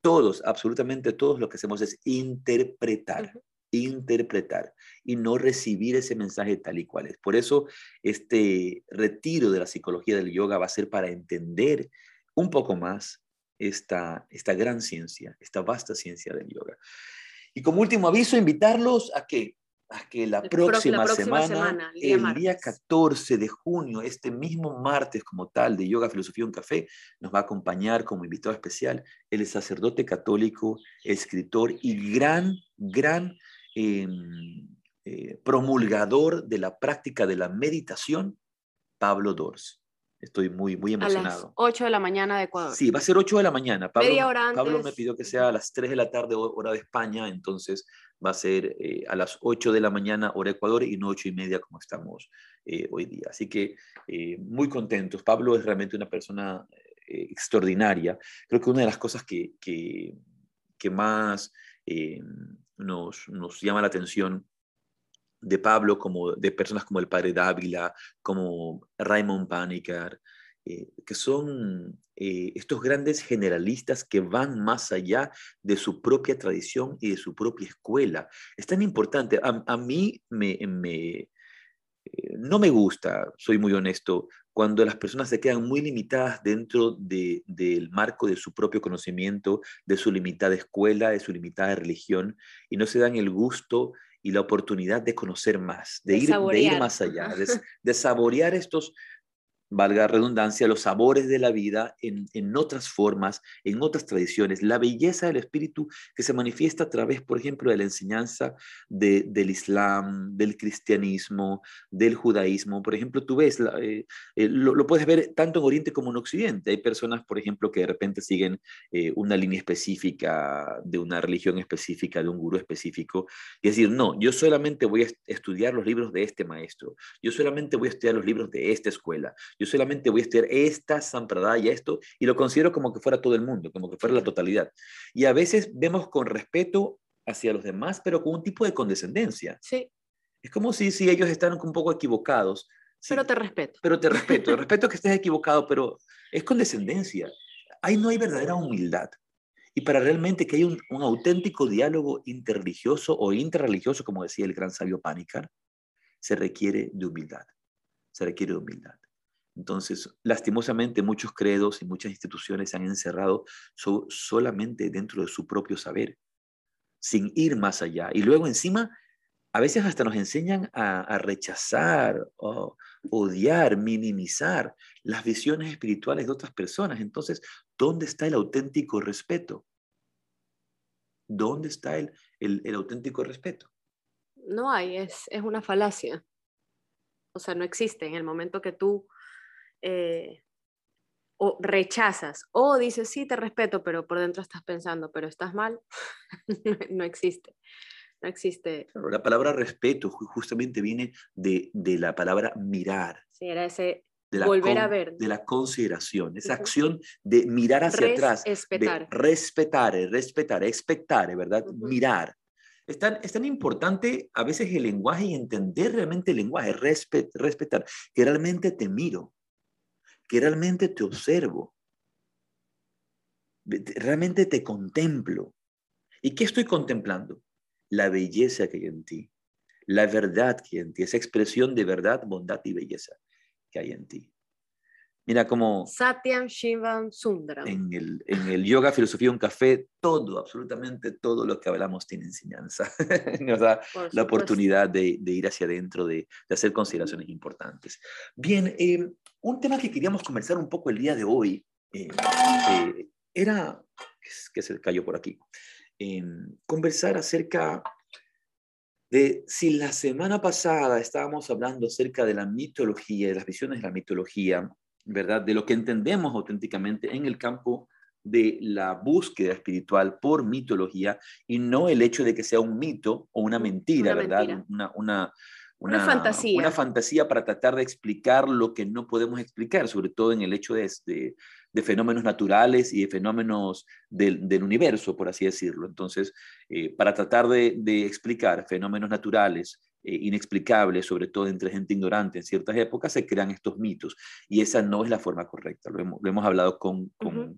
todos, absolutamente todos lo que hacemos es interpretar, interpretar y no recibir ese mensaje tal y cual es. Por eso este retiro de la psicología del yoga va a ser para entender un poco más esta, esta gran ciencia, esta vasta ciencia del yoga. Y como último aviso, invitarlos a que, a que la, próxima, semana, el día 14 de junio, este mismo martes como tal de Yoga, Filosofía, un Café, nos va a acompañar como invitado especial el sacerdote católico, escritor y gran, gran em, eh, promulgador de la práctica de la meditación, Pablo Dors. Estoy muy, muy emocionado. A las 8 de la mañana de Ecuador. Sí, va a ser 8 de la mañana. Pablo, Media hora antes. Pablo me pidió que sea a las 3 de la tarde, hora de España, entonces va a ser eh, a las 8 de la mañana, hora Ecuador, y no 8 y media como estamos eh, hoy día. Así que eh, muy contentos. Pablo es realmente una persona extraordinaria. Creo que una de las cosas que, que, que más nos, llama la atención de Pablo, como de personas como el padre Dávila, como Raymond Panicar, eh, que son eh, estos grandes generalistas que van más allá de su propia tradición y de su propia escuela. Es tan importante. A, mí me, me eh, no me gusta, soy muy honesto, cuando las personas se quedan muy limitadas dentro de, del marco de su propio conocimiento, de su limitada escuela, de su limitada religión, y no se dan el gusto y la oportunidad de conocer más, de, ir, de ir, más allá, de, saborear estos, valga redundancia, los sabores de la vida en, en, otras formas, en otras tradiciones, la belleza del espíritu que se manifiesta a través, por ejemplo, de la enseñanza de, del Islam, del cristianismo, del judaísmo. Por ejemplo, tú ves, eh, eh, lo, puedes ver tanto en Oriente como en Occidente. Hay personas, por ejemplo, que de repente siguen eh, una línea específica de una religión específica, de un gurú específico, y decir, no, yo solamente voy a estudiar los libros de este maestro, yo solamente voy a estudiar los libros de esta escuela yo solamente voy a estudiar esta y esto, y lo considero como que fuera todo el mundo, como que fuera la totalidad. Y a veces vemos con respeto hacia los demás, pero con un tipo de condescendencia. Sí. Es como si, si ellos están un poco equivocados. pero te respeto. Pero te respeto. respeto que estés equivocado, pero es condescendencia. Ahí no hay verdadera humildad. Y para realmente que haya un, un, auténtico diálogo interreligioso o interreligioso, como decía el gran sabio Panicar, se requiere de humildad. Se requiere de humildad. Entonces, lastimosamente, muchos credos y muchas instituciones se han encerrado solamente dentro de su propio saber, sin ir más allá. Y luego encima, a veces hasta nos enseñan a, rechazar, o odiar, minimizar las visiones espirituales de otras personas. Entonces, ¿dónde está el auténtico respeto? ¿Dónde está el, el, auténtico respeto? No hay, es, es una falacia. O sea, no existe. En el momento que tú eh, o rechazas, o dices, sí, te respeto, pero por dentro estás pensando, pero estás mal, no existe. No existe. la palabra respeto justamente viene de, la palabra mirar. Sí, era ese volver a ver. De la consideración, esa acción de mirar hacia atrás. Respetar. respetar, respetar, expectar, ¿verdad? Mirar. Es tan, es tan, importante a veces el lenguaje y entender realmente el lenguaje, respetar, que realmente te miro, que realmente te observo, realmente te contemplo. ¿Y qué estoy contemplando? La belleza que hay en ti, la verdad que hay en ti, esa expresión de verdad, bondad y belleza que hay en ti. Mira cómo... Satyam Shivam Sundram. En el, en el yoga, filosofía, un café, todo, absolutamente todo lo que hablamos tiene enseñanza. Nos da la oportunidad de, de, ir hacia adentro, de, de, hacer consideraciones importantes. Bien, eh, un tema que queríamos conversar un poco el día de hoy eh, eh, era, que se cayó por aquí, conversar acerca de si la semana pasada estábamos hablando acerca de la mitología, de las visiones de la mitología, ¿verdad? De lo que entendemos auténticamente en el campo de la búsqueda espiritual por mitología y no el hecho de que sea un mito o una mentira, ¿verdad? Una, una, una, fantasía. Una fantasía para tratar de explicar lo que no podemos explicar, sobre todo en el hecho de, de, fenómenos naturales y de fenómenos del, del universo, por así decirlo. Entonces, eh, para tratar de, de, explicar fenómenos naturales eh, inexplicables, sobre todo entre gente ignorante en ciertas épocas, se crean estos mitos. Y esa no es la forma correcta. Lo hemos, lo hemos hablado con, con,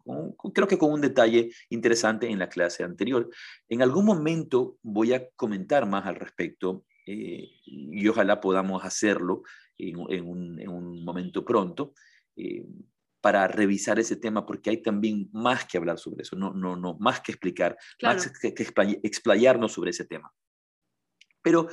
creo que con un detalle interesante en la clase anterior. En algún momento voy a comentar más al respecto eh, y ojalá podamos hacerlo en, un, momento pronto, eh, para revisar ese tema, porque hay también más que hablar sobre eso, no, no, no, más que explicar, más que, explayarnos sobre ese tema. Pero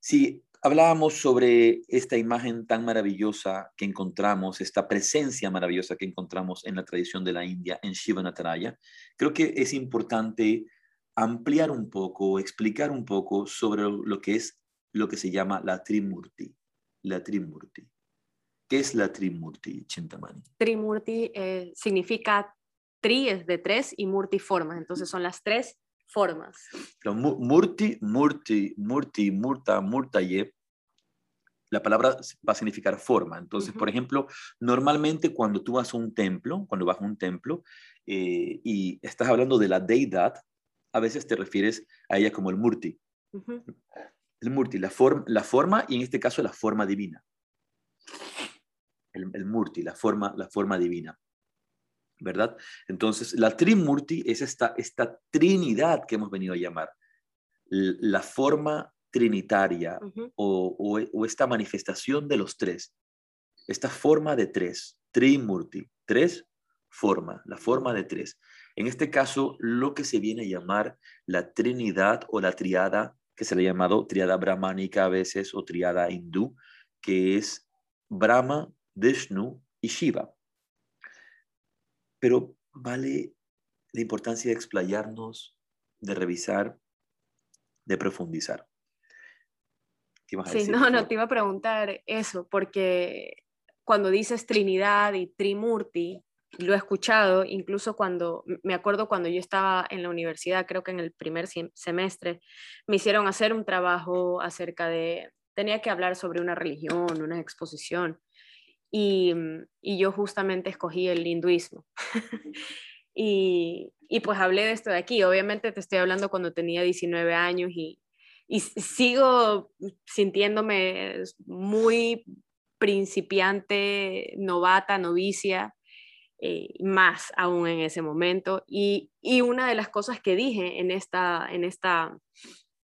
si hablábamos sobre esta imagen tan maravillosa que encontramos, esta presencia maravillosa que encontramos en la tradición de la India, en Shiva Nataraya, creo que es importante ampliar un poco, explicar un poco sobre lo que es lo que se llama la Trimurti. La Trimurti. ¿Qué es la Trimurti, Chintamani? Trimurti eh, significa tri es de tres y murti formas, entonces son las tres formas. murti, murti, murti, murta, murtaye, la palabra va a significar forma. Entonces, por ejemplo, normalmente cuando tú vas a un templo, cuando vas a un templo eh, y estás hablando de la deidad, a veces te refieres a ella como el murti el murti, la, la forma y en este caso la forma divina. El, murti, la forma, la forma divina. ¿Verdad? Entonces, la trimurti es esta, esta trinidad que hemos venido a llamar. La forma trinitaria o, o, esta manifestación de los tres. Esta forma de tres, trimurti, tres forma, la forma de tres. En este caso, lo que se viene a llamar la trinidad o la triada que se le ha llamado triada brahmánica a veces o triada hindú, que es Brahma, Vishnu y Shiva. Pero vale la importancia de explayarnos, de revisar, de profundizar. sí, no, no, te iba a preguntar eso, porque cuando dices Trinidad y Trimurti, lo he escuchado, incluso cuando, me acuerdo cuando yo estaba en la universidad, creo que en el primer semestre, me hicieron hacer un trabajo acerca de, tenía que hablar sobre una religión, una exposición, y, y yo justamente escogí el hinduismo. y, y, pues hablé de esto de aquí, obviamente te estoy hablando cuando tenía 19 años y, y sigo sintiéndome muy principiante, novata, novicia, eh, más aún en ese momento. Y, una de las cosas que dije en esta, en esta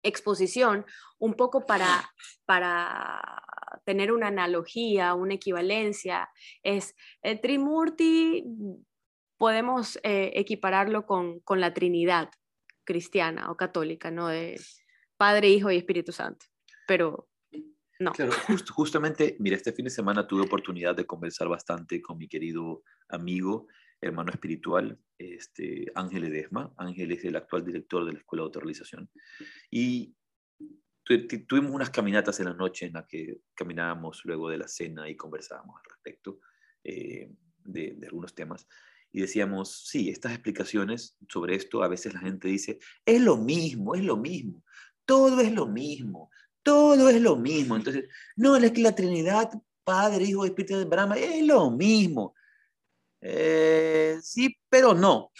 exposición, un poco para, para tener una analogía, una equivalencia, es el Trimurti, podemos eh, equipararlo con, con, la Trinidad cristiana o católica, ¿no? De Padre, Hijo y Espíritu Santo. Pero no. Claro, justamente, mira, este fin de semana tuve oportunidad de conversar bastante con mi querido amigo, hermano espiritual, este, Ángel Edesma. Ángel es el actual director de la Escuela de Autorrealización. Y tuvimos unas caminatas en la noche en las que caminábamos luego de la cena y conversábamos al respecto. eh, de, algunos temas y decíamos, sí, estas explicaciones sobre esto, a veces la gente dice, es lo mismo, es lo mismo, todo es lo mismo, todo es lo mismo. Entonces, no, es que la Trinidad, Padre, Hijo, Espíritu de Brahma, es lo mismo. Eh, sí, pero no.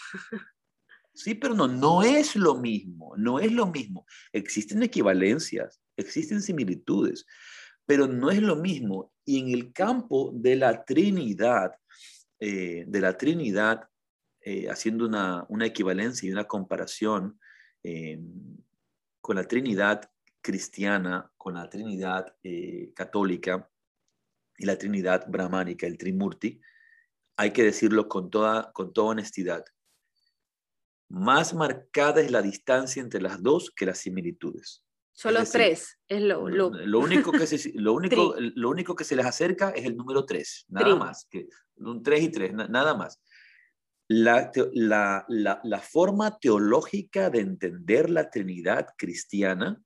Sí, pero no, no es lo mismo, no es lo mismo. Existen equivalencias, existen similitudes, pero no es lo mismo. Y en el campo de la Trinidad, eh, de la Trinidad, eh, haciendo una, equivalencia y una comparación con la Trinidad cristiana, con la Trinidad católica y la Trinidad brahmánica, el Trimurti, hay que decirlo con toda, con toda honestidad, más marcada es la distancia entre las dos que las similitudes. Solo tres es lo, lo... único que se, lo, único, lo único que se les acerca es el número tres, nada más, que un tres y tres, nada más. La, la, la, la, forma teológica de entender la Trinidad cristiana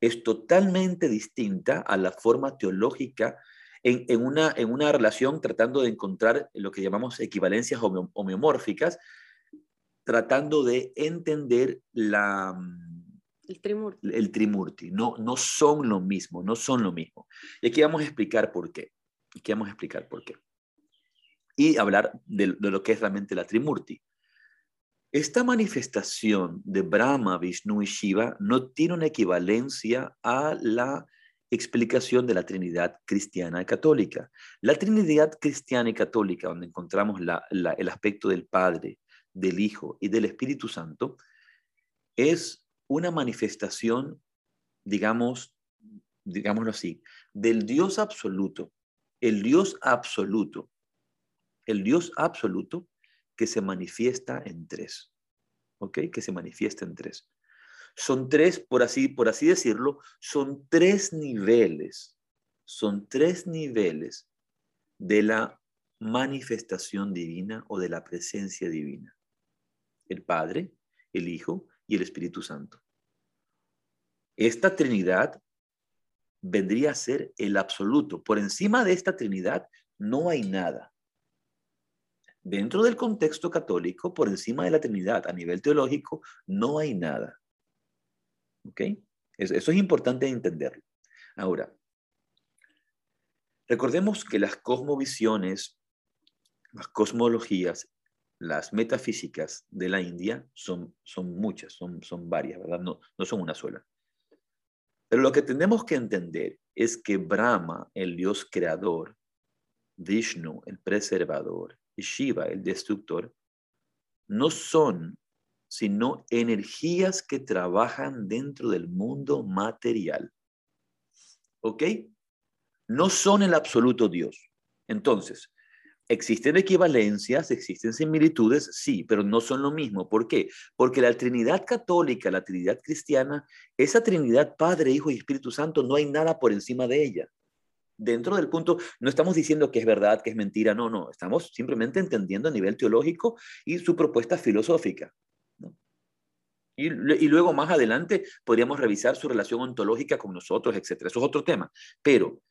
es totalmente distinta a la forma teológica en, una, en una relación tratando de encontrar lo que llamamos equivalencias homeomórficas, tratando de entender la, mm, el trimurti. El trimurti. No, no son lo mismo, no son lo mismo. Y aquí vamos a explicar por qué. Aquí vamos a explicar por qué. Y hablar de, de lo que es realmente la trimurti. Esta manifestación de Brahma, Vishnu y Shiva no tiene una equivalencia a la explicación de la Trinidad cristiana y católica. La Trinidad cristiana y católica, donde encontramos el aspecto del Padre, del Hijo y del Espíritu Santo, es una manifestación, digamos, digámoslo así, del Dios absoluto, el Dios absoluto, el Dios absoluto que se manifiesta en tres, ¿ok? Que se manifiesta en tres. Son tres, por así, por así decirlo, son tres niveles, son tres niveles de la manifestación divina o de la presencia divina. El Padre, el Hijo y el Espíritu Santo. Esta Trinidad vendría a ser el absoluto. Por encima de esta Trinidad no hay nada. Dentro del contexto católico, por encima de la Trinidad, a nivel teológico, no hay nada. ¿Ok? Eso, es importante entenderlo. Ahora, recordemos que las cosmovisiones, las cosmologías, las metafísicas de la India son, son muchas, son, son varias, ¿verdad? No, no son una sola. Pero lo que tenemos que entender es que Brahma, el Dios creador, Vishnu, el preservador, y Shiva, el destructor, no son sino energías que trabajan dentro del mundo material. ¿Ok? No son el absoluto Dios. Entonces, ¿existen equivalencias, existen similitudes? Sí, pero no son lo mismo. ¿Por qué? Porque la Trinidad católica, la Trinidad cristiana, esa Trinidad Padre, Hijo y Espíritu Santo, no hay nada por encima de ella. Dentro del punto, no estamos diciendo que es verdad, que es mentira, no, no, estamos simplemente entendiendo a nivel teológico y su propuesta filosófica. Y, luego más adelante podríamos revisar su relación ontológica con nosotros, etc. Eso es otro tema. Pero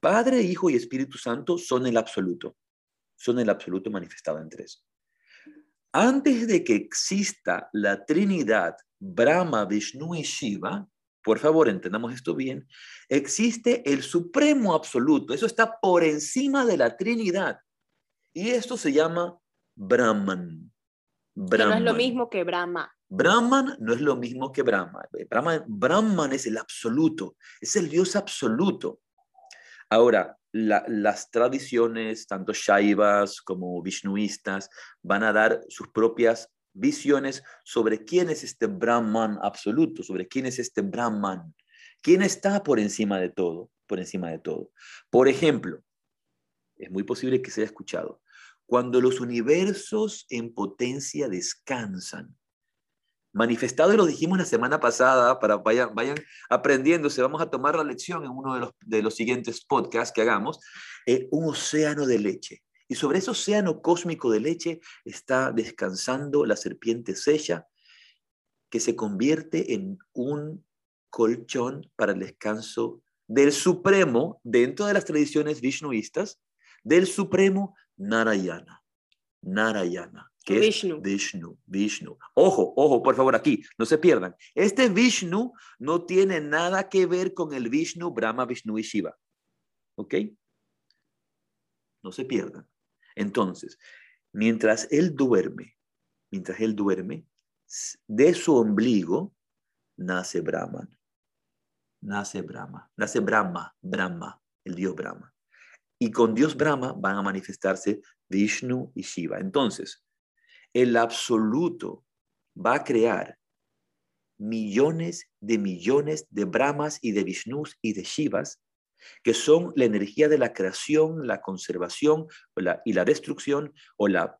Padre, Hijo y Espíritu Santo son el absoluto. Son el absoluto manifestado en tres. Antes de que exista la Trinidad, Brahma, Vishnu y Shiva, por favor, entendamos esto bien, existe el supremo absoluto. Eso está por encima de la Trinidad. Y esto se llama Brahman. Brahman. no es lo mismo que Brahma. Brahman no es lo mismo que Brahma. Brahman, es el absoluto, es el Dios absoluto. Ahora, las tradiciones, tanto Shaivas como Vishnuistas, van a dar sus propias visiones sobre quién es este Brahman absoluto, sobre quién es este Brahman, quién está por encima de todo, por encima de todo. Por ejemplo, es muy posible que se haya escuchado, cuando los universos en potencia descansan, manifestado y lo dijimos la semana pasada, para vayan, vayan aprendiéndose, vamos a tomar la lección en uno de los, de los siguientes podcasts que hagamos, eh, un océano de leche. Y sobre ese océano cósmico de leche está descansando la serpiente sella, que se convierte en un colchón para el descanso del Supremo dentro de las tradiciones vishnuistas, del Supremo Narayana. Narayana, que Vishnu. es Vishnu, Vishnu. Ojo, ojo, por favor, aquí, no se pierdan. Este Vishnu no tiene nada que ver con el Vishnu, Brahma, Vishnu y Shiva. ¿Ok? No se pierdan. Entonces, mientras él duerme, mientras él duerme, de su ombligo nace Brahman. Nace Brahma, nace Brahma, Brahma, el dios Brahma. Y con Dios Brahma van a manifestarse Vishnu y Shiva. Entonces, el absoluto va a crear millones de millones de Brahmas y de Vishnus y de Shivas, que son la energía de la creación, la conservación y la destrucción, o, la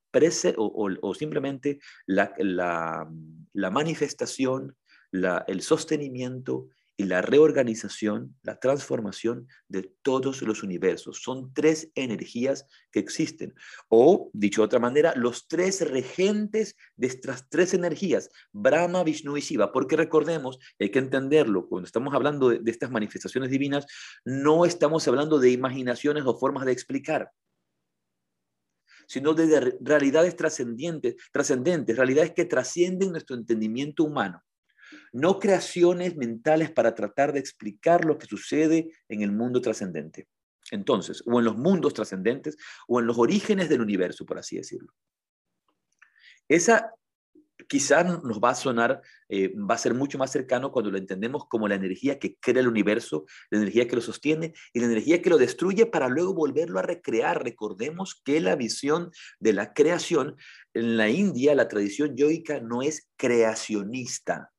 o, simplemente la manifestación, el sostenimiento y la reorganización, la transformación de todos los universos. Son tres energías que existen. O, dicho de otra manera, los tres regentes de estas tres energías, Brahma, Vishnu y Shiva. Porque recordemos, hay que entenderlo, cuando estamos hablando de, estas manifestaciones divinas, no estamos hablando de imaginaciones o formas de explicar sino de realidades trascendentes, trascendentes, realidades que trascienden nuestro entendimiento humano no creaciones mentales para tratar de explicar lo que sucede en el mundo trascendente. Entonces, o en los mundos trascendentes, o en los orígenes del universo, por así decirlo. Esa quizás nos va a sonar, eh, va a ser mucho más cercano cuando lo entendemos como la energía que crea el universo, la energía que lo sostiene y la energía que lo destruye para luego volverlo a recrear. Recordemos que la visión de la creación en la India, la tradición yoica no es creacionista,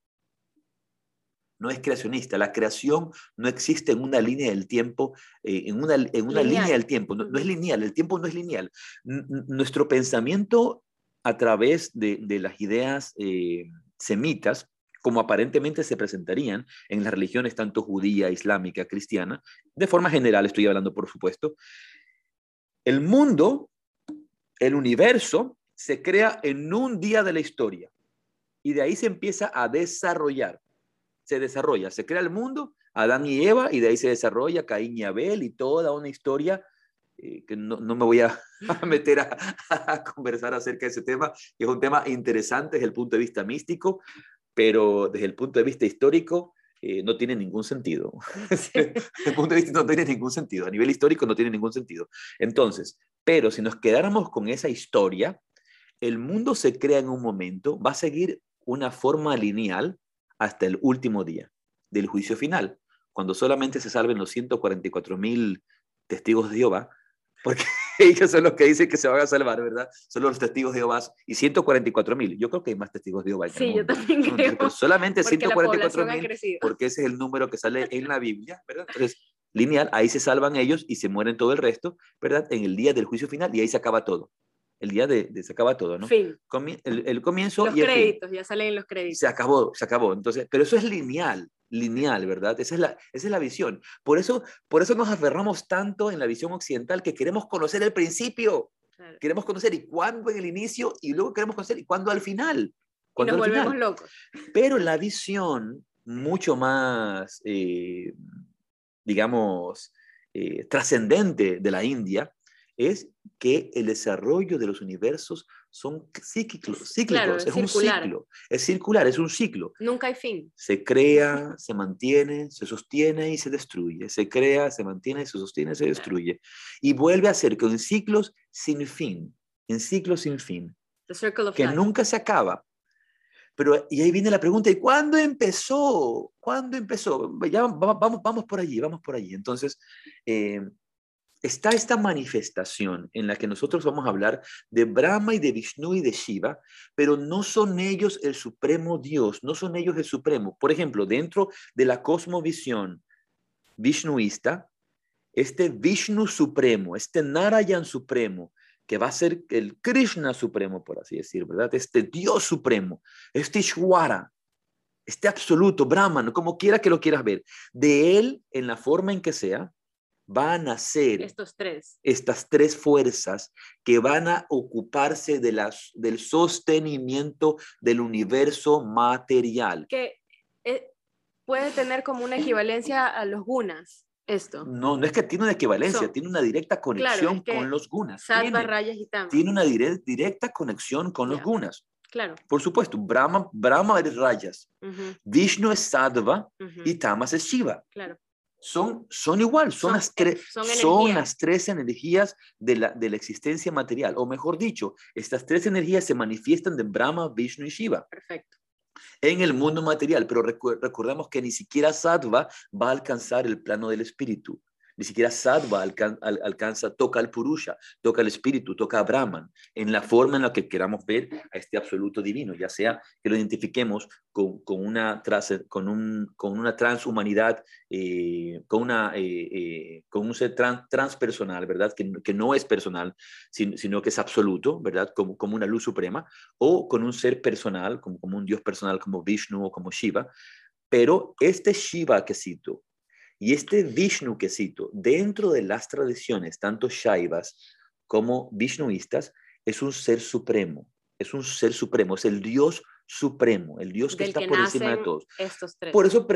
no es creacionista. La creación no existe en una línea del tiempo, eh, en una, en una línea del tiempo, no, es lineal, el tiempo no es lineal. nuestro pensamiento a través de, las ideas eh, semitas, como aparentemente se presentarían en las religiones tanto judía, islámica, cristiana, de forma general estoy hablando, por supuesto, el mundo, el universo, se crea en un día de la historia y de ahí se empieza a desarrollar se desarrolla. Se crea el mundo, Adán y Eva, y de ahí se desarrolla Caín y Abel y toda una historia eh, que no, me voy a, meter a, conversar acerca de ese tema, que es un tema interesante desde el punto de vista místico, pero desde el punto de vista histórico eh, no tiene ningún sentido. desde el punto de vista no tiene ningún sentido. A nivel histórico no tiene ningún sentido. Entonces, pero si nos quedáramos con esa historia, el mundo se crea en un momento, va a seguir una forma lineal hasta el último día del juicio final, cuando solamente se salven los 144 mil testigos de Jehová, porque ellos son los que dicen que se van a salvar, ¿verdad? Son los testigos de Jehová y 144 mil. Yo creo que hay más testigos de Jehová. sí, yo también creo. solamente 144 mil, porque ese es el número que sale en la Biblia, ¿verdad? Entonces, lineal, ahí se salvan ellos y se mueren todo el resto, ¿verdad? En el día del juicio final y ahí se acaba todo el día de, se acaba todo, ¿no? Fin. el, comienzo los y el créditos, ya salen los créditos. Se acabó, se acabó. Entonces, pero eso es lineal, lineal, ¿verdad? Esa es la, esa es la visión. Por eso, por eso nos aferramos tanto en la visión occidental que queremos conocer el principio. Queremos conocer y cuándo en el inicio y luego queremos conocer y cuándo al final. y nos volvemos locos. Pero la visión mucho más, eh, digamos, eh, trascendente de la India es que el desarrollo de los universos son cíclicos, cíclicos, es, un ciclo, es circular, es un ciclo. Nunca hay fin. Se crea, se mantiene, se sostiene y se destruye. Se crea, se mantiene, se sostiene, se destruye. Y vuelve a ser con ciclos sin fin, en ciclos sin fin, que nunca se acaba. Pero y ahí viene la pregunta, ¿y cuándo empezó? ¿Cuándo empezó? Ya vamos, vamos por allí, vamos por allí. Entonces, eh, está esta manifestación en la que nosotros vamos a hablar de Brahma y de Vishnu y de Shiva, pero no son ellos el supremo Dios, no son ellos el supremo. Por ejemplo, dentro de la cosmovisión vishnuista, este Vishnu supremo, este Narayan supremo, que va a ser el Krishna supremo, por así decir, ¿verdad? Este Dios supremo, este Ishwara, este absoluto, Brahman, como quiera que lo quieras ver, de él, en la forma en que sea, van a ser Estos tres. estas tres fuerzas que van a ocuparse de las, del sostenimiento del universo material. Que eh, puede tener como una equivalencia a los gunas. Esto. No, no es que tiene una equivalencia, tiene una directa conexión con los gunas. Sattva, rayas y tamas. Tiene una directa conexión con los gunas. Claro. Por supuesto, Brahma, Brahma es rayas, Vishnu es sattva y tamas es Shiva. Claro. Son, son igual, son, las, tres son, las tres energías de la, de la existencia material. O mejor dicho, estas tres energías se manifiestan de Brahma, Vishnu y Shiva. Perfecto en el mundo material, pero recordemos que ni siquiera sattva va a alcanzar el plano del espíritu. Ni siquiera Sattva alcanza, toca al Purusha, toca al espíritu, toca a Brahman, en la forma en la que queramos ver a este absoluto divino, ya sea que lo identifiquemos con, una, con, un, con una transhumanidad, eh, con, una, eh, eh, con un ser transpersonal, ¿verdad? Que, que, no es personal, sino, que es absoluto, ¿verdad? Como, como una luz suprema, o con un ser personal, como, como un Dios personal como Vishnu o como Shiva. Pero este Shiva que cito, y este Vishnu que cito, dentro de las tradiciones, tanto Shaivas como Vishnuistas, es un ser supremo, es un ser supremo, es el Dios supremo, el Dios que está por encima de todos. Por eso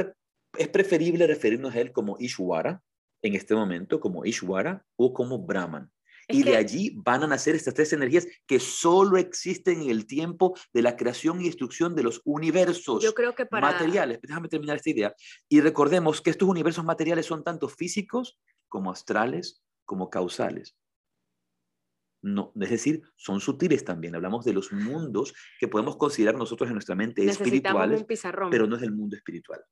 es preferible referirnos a él como Ishwara en este momento, como Ishwara o como Brahman y de allí van a nacer estas tres energías que solo existen en el tiempo de la creación y destrucción de los universos Yo creo que para... materiales. Déjame terminar esta idea. Y recordemos que estos universos materiales son tanto físicos como astrales como causales. No, es decir, son sutiles también. Hablamos de los mundos que podemos considerar nosotros en nuestra mente espirituales, pero no es el mundo espiritual.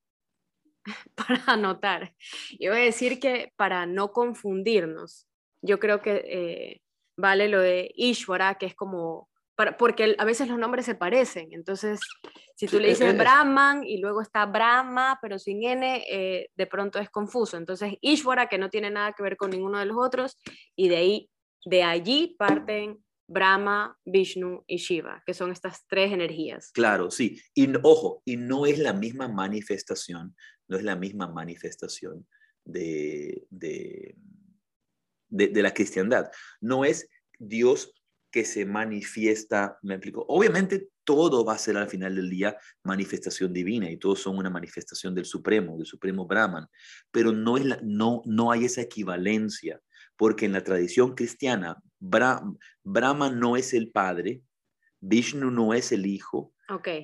Para anotar. Yo voy a decir que para no confundirnos, yo creo que eh, vale lo de Ishvara, que es como, porque a veces los nombres se parecen, entonces si tú le dices Brahman y luego está Brahma, pero sin N, eh, de pronto es confuso. Entonces Ishvara, que no tiene nada que ver con ninguno de los otros, y de ahí, de allí parten Brahma, Vishnu y Shiva, que son estas tres energías. Claro, sí. Y ojo, y no es la misma manifestación, no es la misma manifestación de, de de, la cristiandad. No es Dios que se manifiesta, me explico. Obviamente todo va a ser al final del día manifestación divina y todos son una manifestación del Supremo, del Supremo Brahman, pero no, es no, no hay esa equivalencia, porque en la tradición cristiana, Brahman no es el Padre, Vishnu no es el Hijo,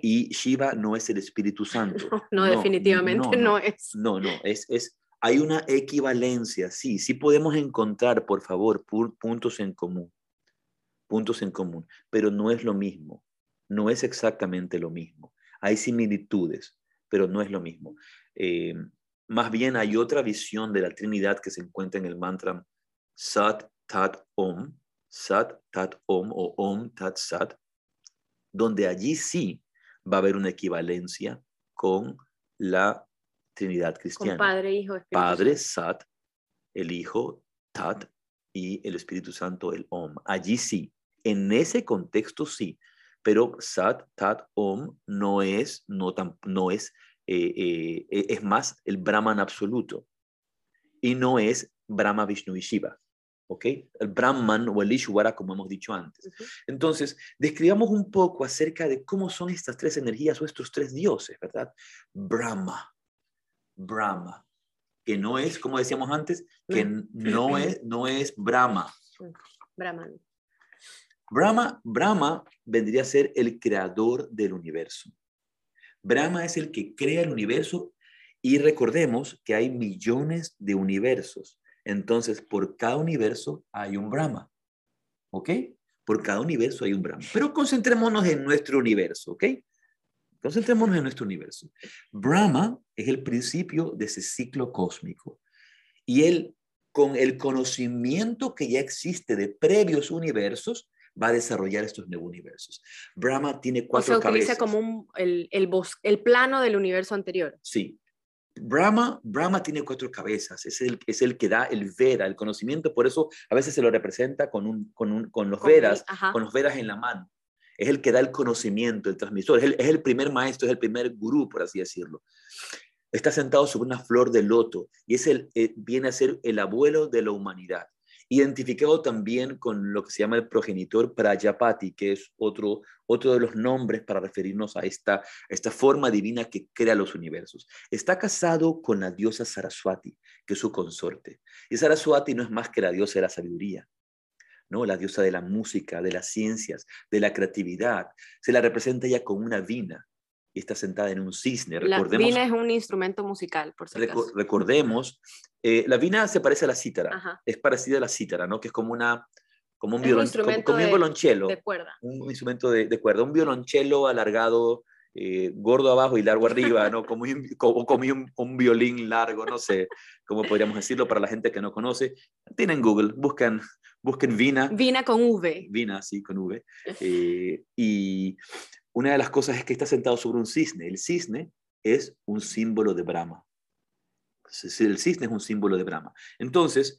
y Shiva no es el Espíritu Santo. No, definitivamente no, es. No, no, es, es, hay una equivalencia, sí, sí podemos encontrar, por favor, puntos en común, puntos en común, pero no es lo mismo, no es exactamente lo mismo. Hay similitudes, pero no es lo mismo. Eh, más bien hay otra visión de la Trinidad que se encuentra en el mantra Sat Tat Om, Sat Tat Om o Om Tat Sat, donde allí sí va a haber una equivalencia con la Trinidad cristiana. padre, Hijo, Espíritu Padre, Sat, el Hijo, Tat, y el Espíritu Santo, el Om. Allí sí, en ese contexto sí, pero Sat, Tat, Om no es, no, no es, eh, eh, e, es más el Brahman absoluto y no es Brahma, Vishnu y Shiva. ¿ok? El Brahman o el Ishwara, como hemos dicho antes. Entonces, describamos un poco acerca de cómo son estas tres energías o estos tres dioses, ¿verdad? Brahma, Brahma, que no es, como decíamos antes, que no es, no es Brahma. Brahman. Brahma, Brahma vendría a ser el creador del universo. Brahma es el que crea el universo y recordemos que hay millones de universos. Entonces, por cada universo hay un Brahma. ¿Ok? Por cada universo hay un Brahma. Pero concentrémonos en nuestro universo. ¿Ok? Concentrémonos en nuestro universo. Brahma es el principio de ese ciclo cósmico. Y él, con el conocimiento que ya existe de previos universos, va a desarrollar estos nuevos universos. Brahma tiene cuatro o sea, utiliza como el, el, el, plano del universo anterior. Sí. Brahma, Brahma tiene cuatro cabezas, es el, es el que da el Veda, el conocimiento, por eso a veces se lo representa con, un, con, un, con los Vedas, con los Vedas en la mano es el que da el conocimiento, el transmisor, es el, primer maestro, es el primer gurú, por así decirlo. Está sentado sobre una flor de loto y es el, eh, viene a ser el abuelo de la humanidad. identificado también con lo que se llama el progenitor Prajapati, que es otro, otro de los nombres para referirnos a esta, esta forma divina que crea los universos. Está casado con la diosa Saraswati, que es su consorte. Y Saraswati no es más que la diosa de la sabiduría. ¿No? la diosa de la música, de las ciencias, de la creatividad. Se la representa ya con una vina y está sentada en un cisne. La vina es un instrumento musical, por si Recordemos, eh, la vina se parece a la cítara, es parecida a la cítara, ¿no? que es como una como un, violon, como, un violonchelo. De cuerda. Un instrumento de, cuerda, un violonchelo alargado, eh, gordo abajo y largo arriba, ¿no? Como, un, como, un, violín largo, no sé cómo podríamos decirlo para la gente que no conoce. Tienen Google, buscan busquen Vina. Vina con V. Vina, sí, con V. Eh, y una de las cosas es que está sentado sobre un cisne. El cisne es un símbolo de Brahma. El cisne es un símbolo de Brahma. Entonces,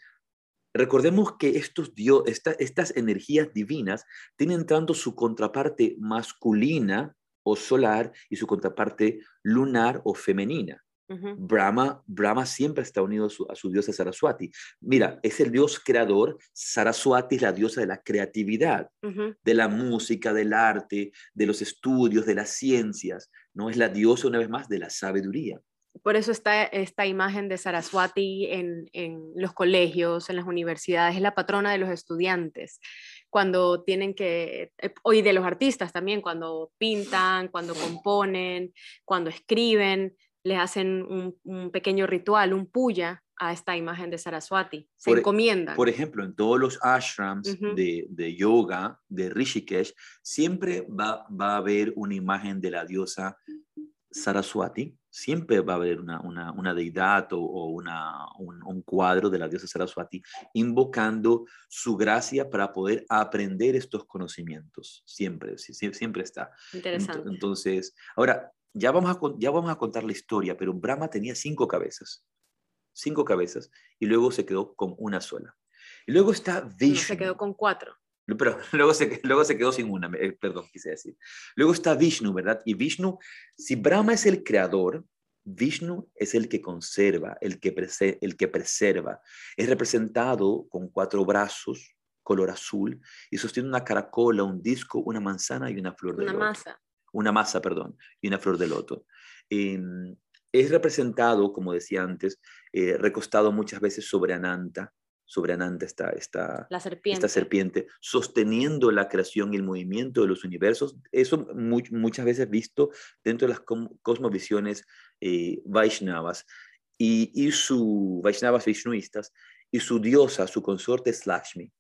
recordemos que estos dios, estas energías divinas tienen tanto su contraparte masculina o solar y su contraparte lunar o femenina. Brahma, Brahma siempre está unido a su, diosa Saraswati. Mira, es el dios creador, Saraswati es la diosa de la creatividad, de la música, del arte, de los estudios, de las ciencias, ¿no? Es la diosa, una vez más, de la sabiduría. Por eso está esta imagen de Saraswati en, los colegios, en las universidades, es la patrona de los estudiantes cuando tienen que, eh, de los artistas también, cuando pintan, cuando componen, cuando escriben, les hacen un, pequeño ritual, un puya a esta imagen de Saraswati. Se encomiendan. Por ejemplo, en todos los ashrams de, yoga, de Rishikesh, siempre va, va, a haber una imagen de la diosa Saraswati. Siempre va a haber una, una, deidad o, una, un, cuadro de la diosa Saraswati invocando su gracia para poder aprender estos conocimientos. Siempre, siempre está. Interesante. Entonces, ahora, ya vamos, a, ya vamos a contar la historia, pero Brahma tenía cinco cabezas, cinco cabezas, y luego se quedó con una sola. Y luego está Vishnu. se quedó con cuatro. Pero luego se, luego se quedó sin una, eh, perdón, quise decir. Luego está Vishnu, ¿verdad? Y Vishnu, si Brahma es el creador, Vishnu es el que conserva, el que, el que preserva. Es representado con cuatro brazos, color azul, y sostiene una caracola, un disco, una manzana y una flor de Una masa una masa, perdón, y una flor de loto. Em, es representado, como decía antes, eh, recostado muchas veces sobre Ananta, sobre Ananta esta, esta, serpiente. esta serpiente, sosteniendo la creación y el movimiento de los universos. Eso muchas veces visto dentro de las cosmovisiones eh, Vaishnavas. Y, y, su Vaishnavas Vishnuistas, y su diosa, su consorte es Lakshmi,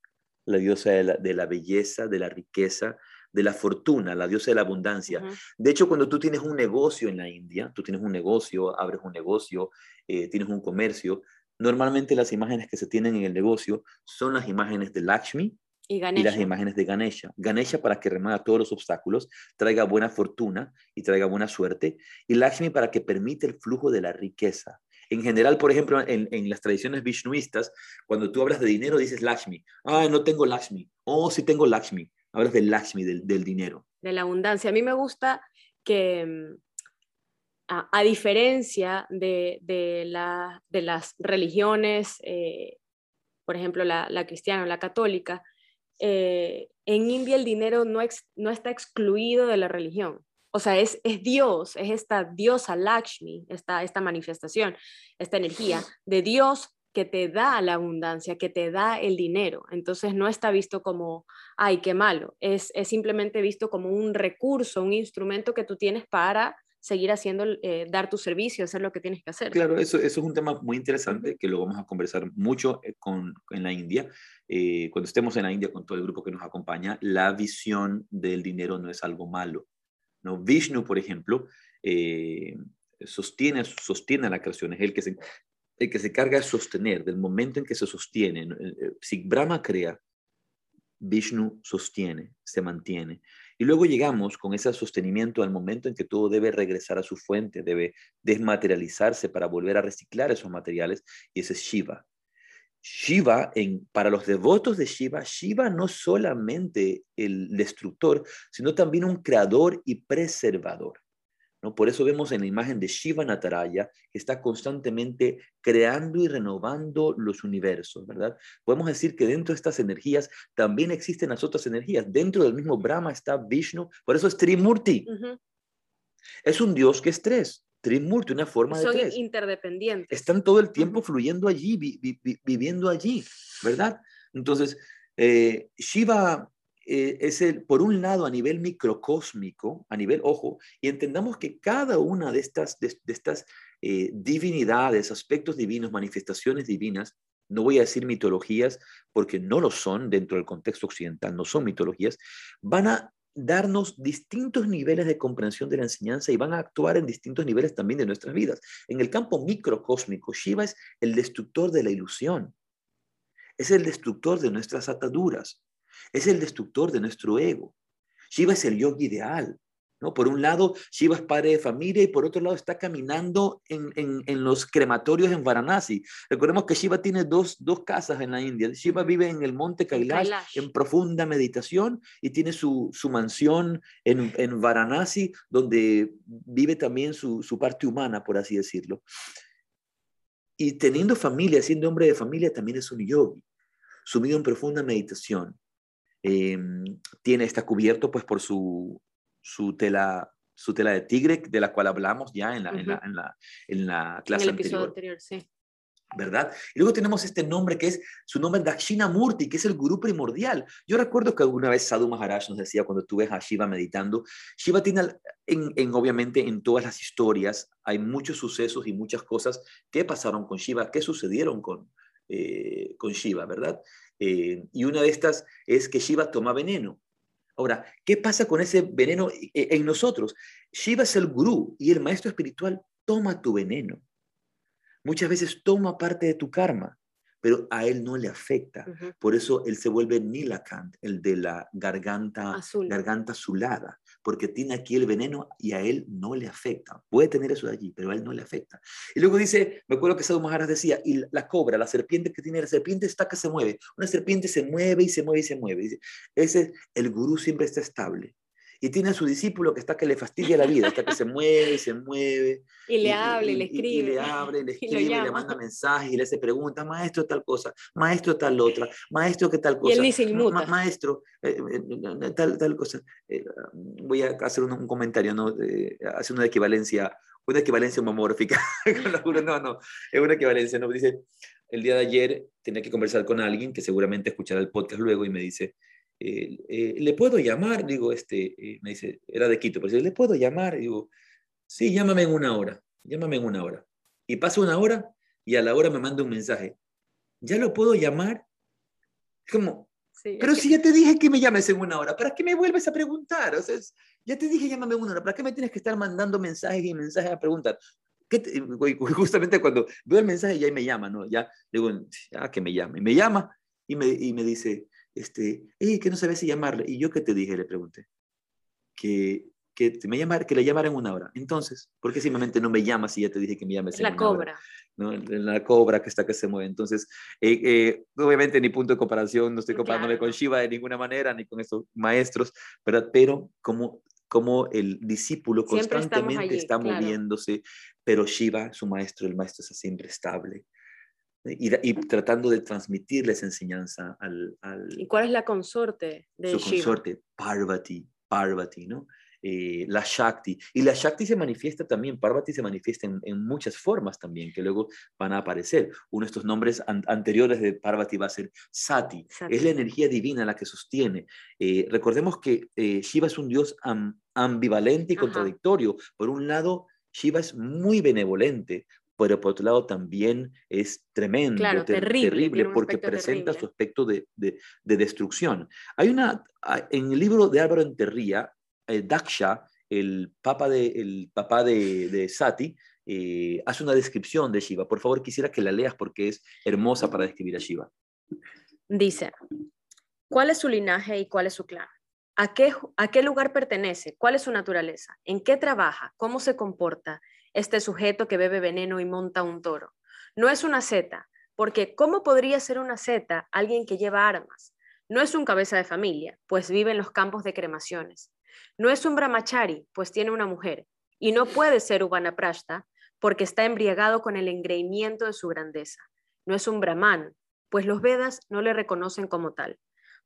la diosa de la, de la belleza, de la riqueza, de la fortuna, la diosa de la abundancia. De hecho, cuando tú tienes un negocio en la India, tú tienes un negocio, abres un negocio, eh, tienes un comercio, normalmente las imágenes que se tienen en el negocio son las imágenes de Lakshmi y, las imágenes de Ganesha. Ganesha para que remada todos los obstáculos, traiga buena fortuna y traiga buena suerte, y Lakshmi para que permite el flujo de la riqueza. En general, por ejemplo, en, en, las tradiciones vishnuistas, cuando tú hablas de dinero, dices Lakshmi. Ah, no tengo Lakshmi. Oh, sí tengo Lakshmi. Hablas del Lakshmi, del, del dinero. De la abundancia. A mí me gusta que, mm, a, diferencia de, de, la, de, las religiones, eh, por ejemplo, la, cristiana o la católica, eh, en India el dinero no, no está excluido de la religión. O sea, es, es Dios, es esta diosa Lakshmi, esta, esta manifestación, esta energía de Dios que te da la abundancia, que te da el dinero. Entonces no está visto como, ay, qué malo, es, simplemente visto como un recurso, un instrumento que tú tienes para seguir haciendo, eh, dar tu servicio, hacer lo que tienes que hacer. Claro, eso, eso es un tema muy interesante que lo vamos a conversar mucho eh, con, en la India. Eh, cuando estemos en la India con todo el grupo que nos acompaña, la visión del dinero no es algo malo. ¿no? Vishnu, por ejemplo, sostiene, sostiene la creación, es el que se, el que se carga de sostener, del momento en que se sostiene. Eh, eh, si Brahma crea, Vishnu sostiene, se mantiene. Y luego llegamos con ese sostenimiento al momento en que todo debe regresar a su fuente, debe desmaterializarse para volver a reciclar esos materiales, y ese es Shiva. Shiva, para los devotos de Shiva, Shiva no solamente el destructor, sino también un creador y preservador. ¿No? Por eso vemos en la imagen de Shiva Nataraya que está constantemente creando y renovando los universos, ¿verdad? Podemos decir que dentro de estas energías también existen las otras energías. Dentro del mismo Brahma está Vishnu, por eso es Trimurti. Es un dios que es tres. Trimurti, una forma de tres. Son interdependientes. Están todo el tiempo fluyendo allí, viviendo allí, ¿verdad? Entonces, eh, Shiva eh, es el, por un lado, a nivel microcósmico, a nivel ojo, y entendamos que cada una de estas, de, estas eh, divinidades, aspectos divinos, manifestaciones divinas, no voy a decir mitologías porque no lo son dentro del contexto occidental, no son mitologías, van a darnos distintos niveles de comprensión de la enseñanza y van a actuar en distintos niveles también de nuestras vidas. En el campo microcósmico, Shiva es el destructor de la ilusión, es el destructor de nuestras ataduras, es el destructor de nuestro ego. Shiva es el yogi ideal. ¿no? Por un lado, Shiva es padre de familia y por otro lado está caminando en, los crematorios en Varanasi. Recordemos que Shiva tiene dos, casas en la India. Shiva vive en el monte Kailash, en profunda meditación y tiene su, mansión en, en, Varanasi, donde vive también su, su parte humana, por así decirlo. Y teniendo familia, siendo hombre de familia, también es un yogi, sumido en profunda meditación. Em, tiene, está cubierto pues por su, su, tela, su tela de tigre, de la cual hablamos ya en la, en la, en la, en la clase en el episodio anterior. sí. ¿verdad? Y luego tenemos este nombre que es, su nombre Dakshinamurti, que es el gurú primordial. Yo recuerdo que alguna vez Sadhu Maharaj nos decía cuando tú ves a Shiva meditando, Shiva tiene, en, en, obviamente en todas las historias, hay muchos sucesos y muchas cosas que pasaron con Shiva, que sucedieron con, eh, con Shiva, ¿verdad? Eh, y una de estas es que Shiva toma veneno. Ahora, ¿qué pasa con ese veneno eh, en nosotros? Shiva es el gurú y el maestro espiritual toma tu veneno. Muchas veces toma parte de tu karma pero a él no le afecta. Por eso él se vuelve Nilakant, el de la garganta, garganta azulada, porque tiene aquí el veneno y a él no le afecta. Puede tener eso de allí, pero a él no le afecta. Y luego dice, me acuerdo que Sadhu Maharaj decía, y la cobra, la serpiente que tiene, la serpiente está que se mueve. Una serpiente se mueve y se mueve y se mueve. Dice, ese, el gurú siempre está estable y tiene a su discípulo que está que le fastidia la vida, está que se mueve, se mueve. Y le habla, y, le escribe. Y, le y le escribe, y, le manda mensajes, y le hace preguntas, maestro tal cosa, maestro tal otra, maestro qué tal cosa. Y él dice inmuta. maestro, eh, eh, tal, tal cosa. Eh, voy a hacer un, comentario, ¿no? hace una equivalencia, una equivalencia homomórfica. no, no, es una equivalencia, ¿no? Dice, el día de ayer tenía que conversar con alguien que seguramente escuchará el podcast luego y me dice, eh, eh, ¿le puedo llamar? Digo, este, eh, me dice, era de Quito, pero dice, ¿le puedo llamar? Digo, sí, llámame en una hora, llámame en una hora. Y pasa una hora y a la hora me manda un mensaje, ¿ya lo puedo llamar? Como, pero si ya te dije que me llames en una hora, ¿para qué me vuelves a preguntar? O sea, ya te dije llámame en una hora, ¿para qué me tienes que estar mandando mensajes y mensajes a preguntar? justamente cuando veo el mensaje ya me llama, ¿no? Ya digo, ya que me llame. Me llama y me, y me dice, este, que no sabía si llamarle. ¿Y yo qué te dije? Le pregunté. Que, que, me llamar, que le llamara en una hora. Entonces, ¿por qué simplemente no me llamas si ya te dije que me llames en la cobra. ¿no? La cobra que está que se mueve. Entonces, eh, eh, obviamente, ni punto de comparación, no estoy comparándome con Shiva de ninguna manera, ni con estos maestros, ¿verdad? Pero como como el discípulo constantemente está moviéndose, pero Shiva, su maestro, el maestro está siempre estable y, tratando de transmitirle esa enseñanza al, ¿Y cuál es la consorte de Su consorte, Parvati, Parvati, ¿no? Eh, la Shakti. Y la Shakti se manifiesta también, Parvati se manifiesta en, muchas formas también, que luego van a aparecer. Uno de estos nombres anteriores de Parvati va a ser Sati. Es la energía divina la que sostiene. Eh, recordemos que eh, Shiva es un dios ambivalente y contradictorio. Por un lado, Shiva es muy benevolente, pero por otro lado también es tremendo, terrible, porque presenta su aspecto de, destrucción. Hay una, en el libro de Álvaro Enterría, eh, Daksha, el papa de, el papá de, Sati, eh, hace una descripción de Shiva. Por favor, quisiera que la leas porque es hermosa para describir a Shiva. Dice, ¿cuál es su linaje y cuál es su clan? ¿A qué, ¿A qué lugar pertenece? ¿Cuál es su naturaleza? ¿En qué trabaja? ¿Cómo se comporta? Este sujeto que bebe veneno y monta un toro. No es una zeta, porque ¿cómo podría ser una zeta alguien que lleva armas? No es un cabeza de familia, pues vive en los campos de cremaciones. No es un brahmachari, pues tiene una mujer. Y no puede ser Prashta porque está embriagado con el engreimiento de su grandeza. No es un brahman, pues los Vedas no le reconocen como tal.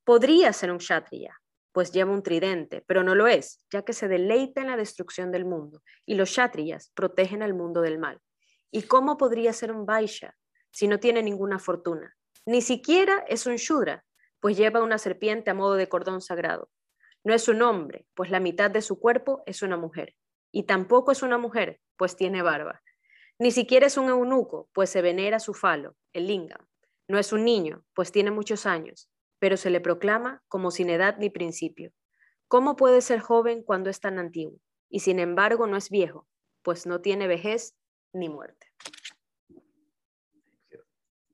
Podría ser un kshatriya, pues lleva un tridente, pero no lo es, ya que se deleita en la destrucción del mundo, y los kshatriyas protegen al mundo del mal. ¿Y cómo podría ser un vaishya si no tiene ninguna fortuna? Ni siquiera es un shudra, pues lleva una serpiente a modo de cordón sagrado. No es un hombre, pues la mitad de su cuerpo es una mujer. Y tampoco es una mujer, pues tiene barba. Ni siquiera es un eunuco, pues se venera su falo, el lingam. No es un niño, pues tiene muchos años, pero se le proclama como sin edad ni principio. ¿Cómo puede ser joven cuando es tan antiguo? Y sin embargo no es viejo, pues no tiene vejez ni muerte.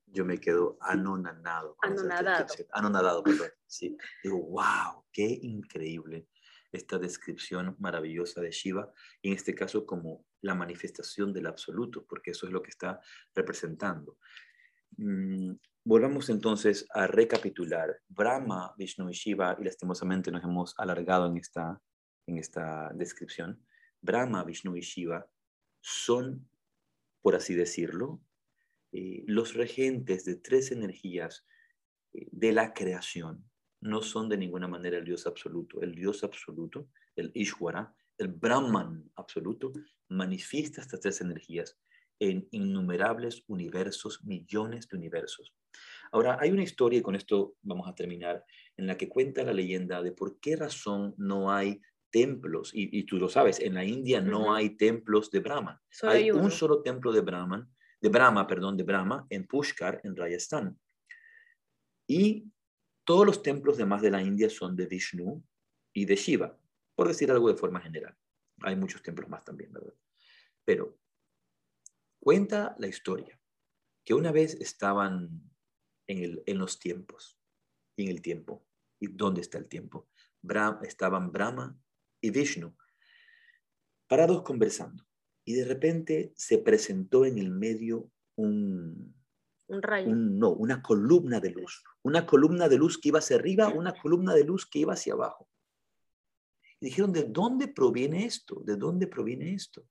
Yo me quedo anonadado. Anonadado. Anonadado, perdón. Sí. Digo, wow, qué increíble esta descripción maravillosa de Shiva, y en este caso como la manifestación del absoluto, porque eso es lo que está representando. Volvamos entonces a recapitular. Brahma, Vishnu y Shiva, y lastimosamente nos hemos alargado en esta, en esta descripción, Brahma, Vishnu y Shiva son, por así decirlo, eh, los regentes de tres energías eh, de la creación. No son de ninguna manera el Dios absoluto. El Dios absoluto, el Ishwara, el Brahman absoluto, manifiesta estas tres energías en innumerables universos, millones de universos. Ahora, hay una historia, y con esto vamos a terminar, en la que cuenta la leyenda de por qué razón no hay templos, y, tú lo sabes, en la India no hay templos de Brahma. hay un solo templo de Brahman, de Brahma, perdón, de Brahma, en Pushkar, en Rajasthan. Y todos los templos demás de la India son de Vishnu y de Shiva, por decir algo de forma general. Hay muchos templos más también, ¿verdad? Pero cuenta la historia que una vez estaban en, los tiempos, en el tiempo. ¿Y dónde está el tiempo? estaban Brahma y Vishnu parados conversando. Y de repente se presentó en el medio un, un rayo. no, una columna de luz. Una columna de luz que iba hacia arriba, una columna de luz que iba hacia abajo. Y dijeron, ¿de dónde proviene esto? ¿De dónde proviene esto?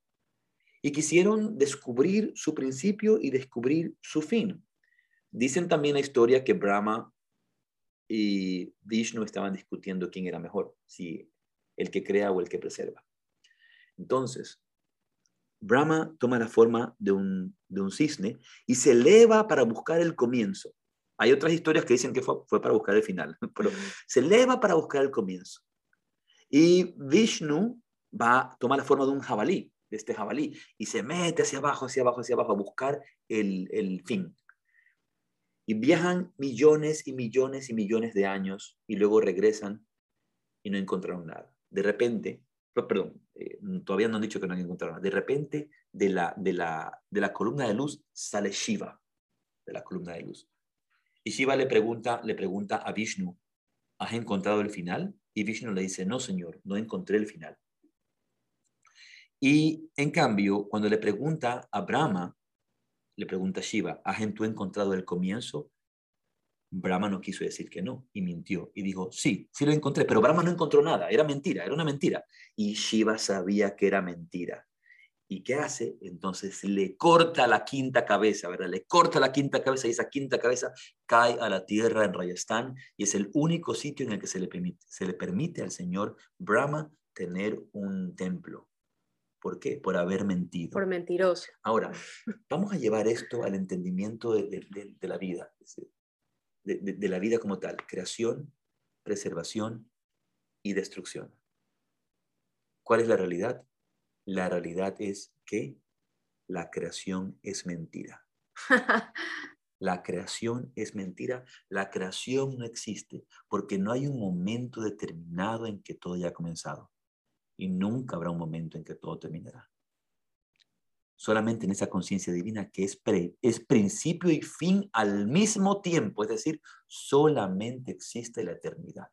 Y quisieron descubrir su principio y descubrir su fin. Dicen también la historia que Brahma y Vishnu estaban discutiendo quién era mejor, si el que crea o el que preserva. Entonces, Brahma toma la forma de un, cisne y se eleva para buscar el comienzo. Hay otras historias que dicen que fue, para buscar el final, pero se eleva para buscar el comienzo. Y Vishnu va, toma la forma de un jabalí, de este jabalí, y se mete hacia abajo, hacia abajo, hacia abajo a buscar el, el fin. Y viajan millones y millones y millones de años y luego regresan y no encontraron nada. De repente, perdón, eh, todavía no han dicho que no han encontrado nada. De repente, de la, de, la, de la columna de luz sale Shiva, de la columna de luz. Y Shiva le pregunta, le pregunta a Vishnu, ¿has encontrado el final? Y Vishnu le dice, no, señor, no encontré el final. Y en cambio, cuando le pregunta a Brahma, le pregunta a Shiva, ¿has tú encontrado el comienzo? Brahma no quiso decir que no y mintió y dijo, sí, sí lo encontré, pero Brahma no encontró nada, era mentira, era una mentira. Y Shiva sabía que era mentira. ¿Y qué hace? Entonces le corta la quinta cabeza, ¿verdad? Le corta la quinta cabeza y esa quinta cabeza cae a la tierra en Rajasthan y es el único sitio en el que se le permite al señor Brahma tener un templo. ¿Por qué? Por haber mentido. Por mentiroso. Ahora, vamos a llevar esto al entendimiento de, la vida, de, la vida como tal, creación, preservación y destrucción. ¿Cuál es la realidad? La realidad es que la creación es mentira. La creación es mentira, la creación no existe porque no hay un momento determinado en que todo haya comenzado y nunca habrá un momento en que todo terminará. Solamente en esa conciencia divina que es, es principio y fin al mismo tiempo, es decir, solamente existe la eternidad.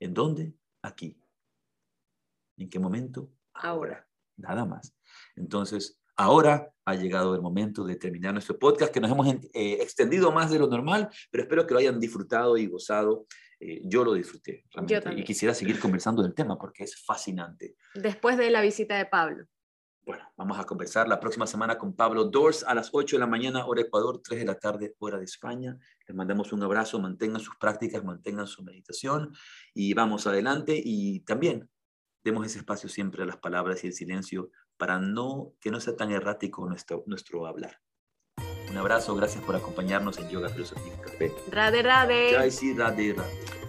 ¿En dónde? Aquí. ¿En qué momento? Ahora. Nada más. Entonces, Ahora ha llegado el momento de terminar nuestro podcast, que nos hemos eh, extendido más de lo normal, pero espero que lo hayan disfrutado y gozado. Eh, yo lo disfruté y quisiera seguir conversando del tema porque es fascinante. Después de la visita de Pablo. Bueno, vamos a conversar la próxima semana con Pablo Dors a las 8 de la mañana, hora Ecuador, 3 de la tarde, hora de España. Les mandamos un abrazo, mantengan sus prácticas, mantengan su meditación y vamos adelante. Y también demos ese espacio siempre a las palabras y el silencio para no, que no sea tan errático nuestro, nuestro hablar. Un abrazo, gracias por acompañarnos en Yoga Filosofía Café. Rade, rade. sí, rade, rade.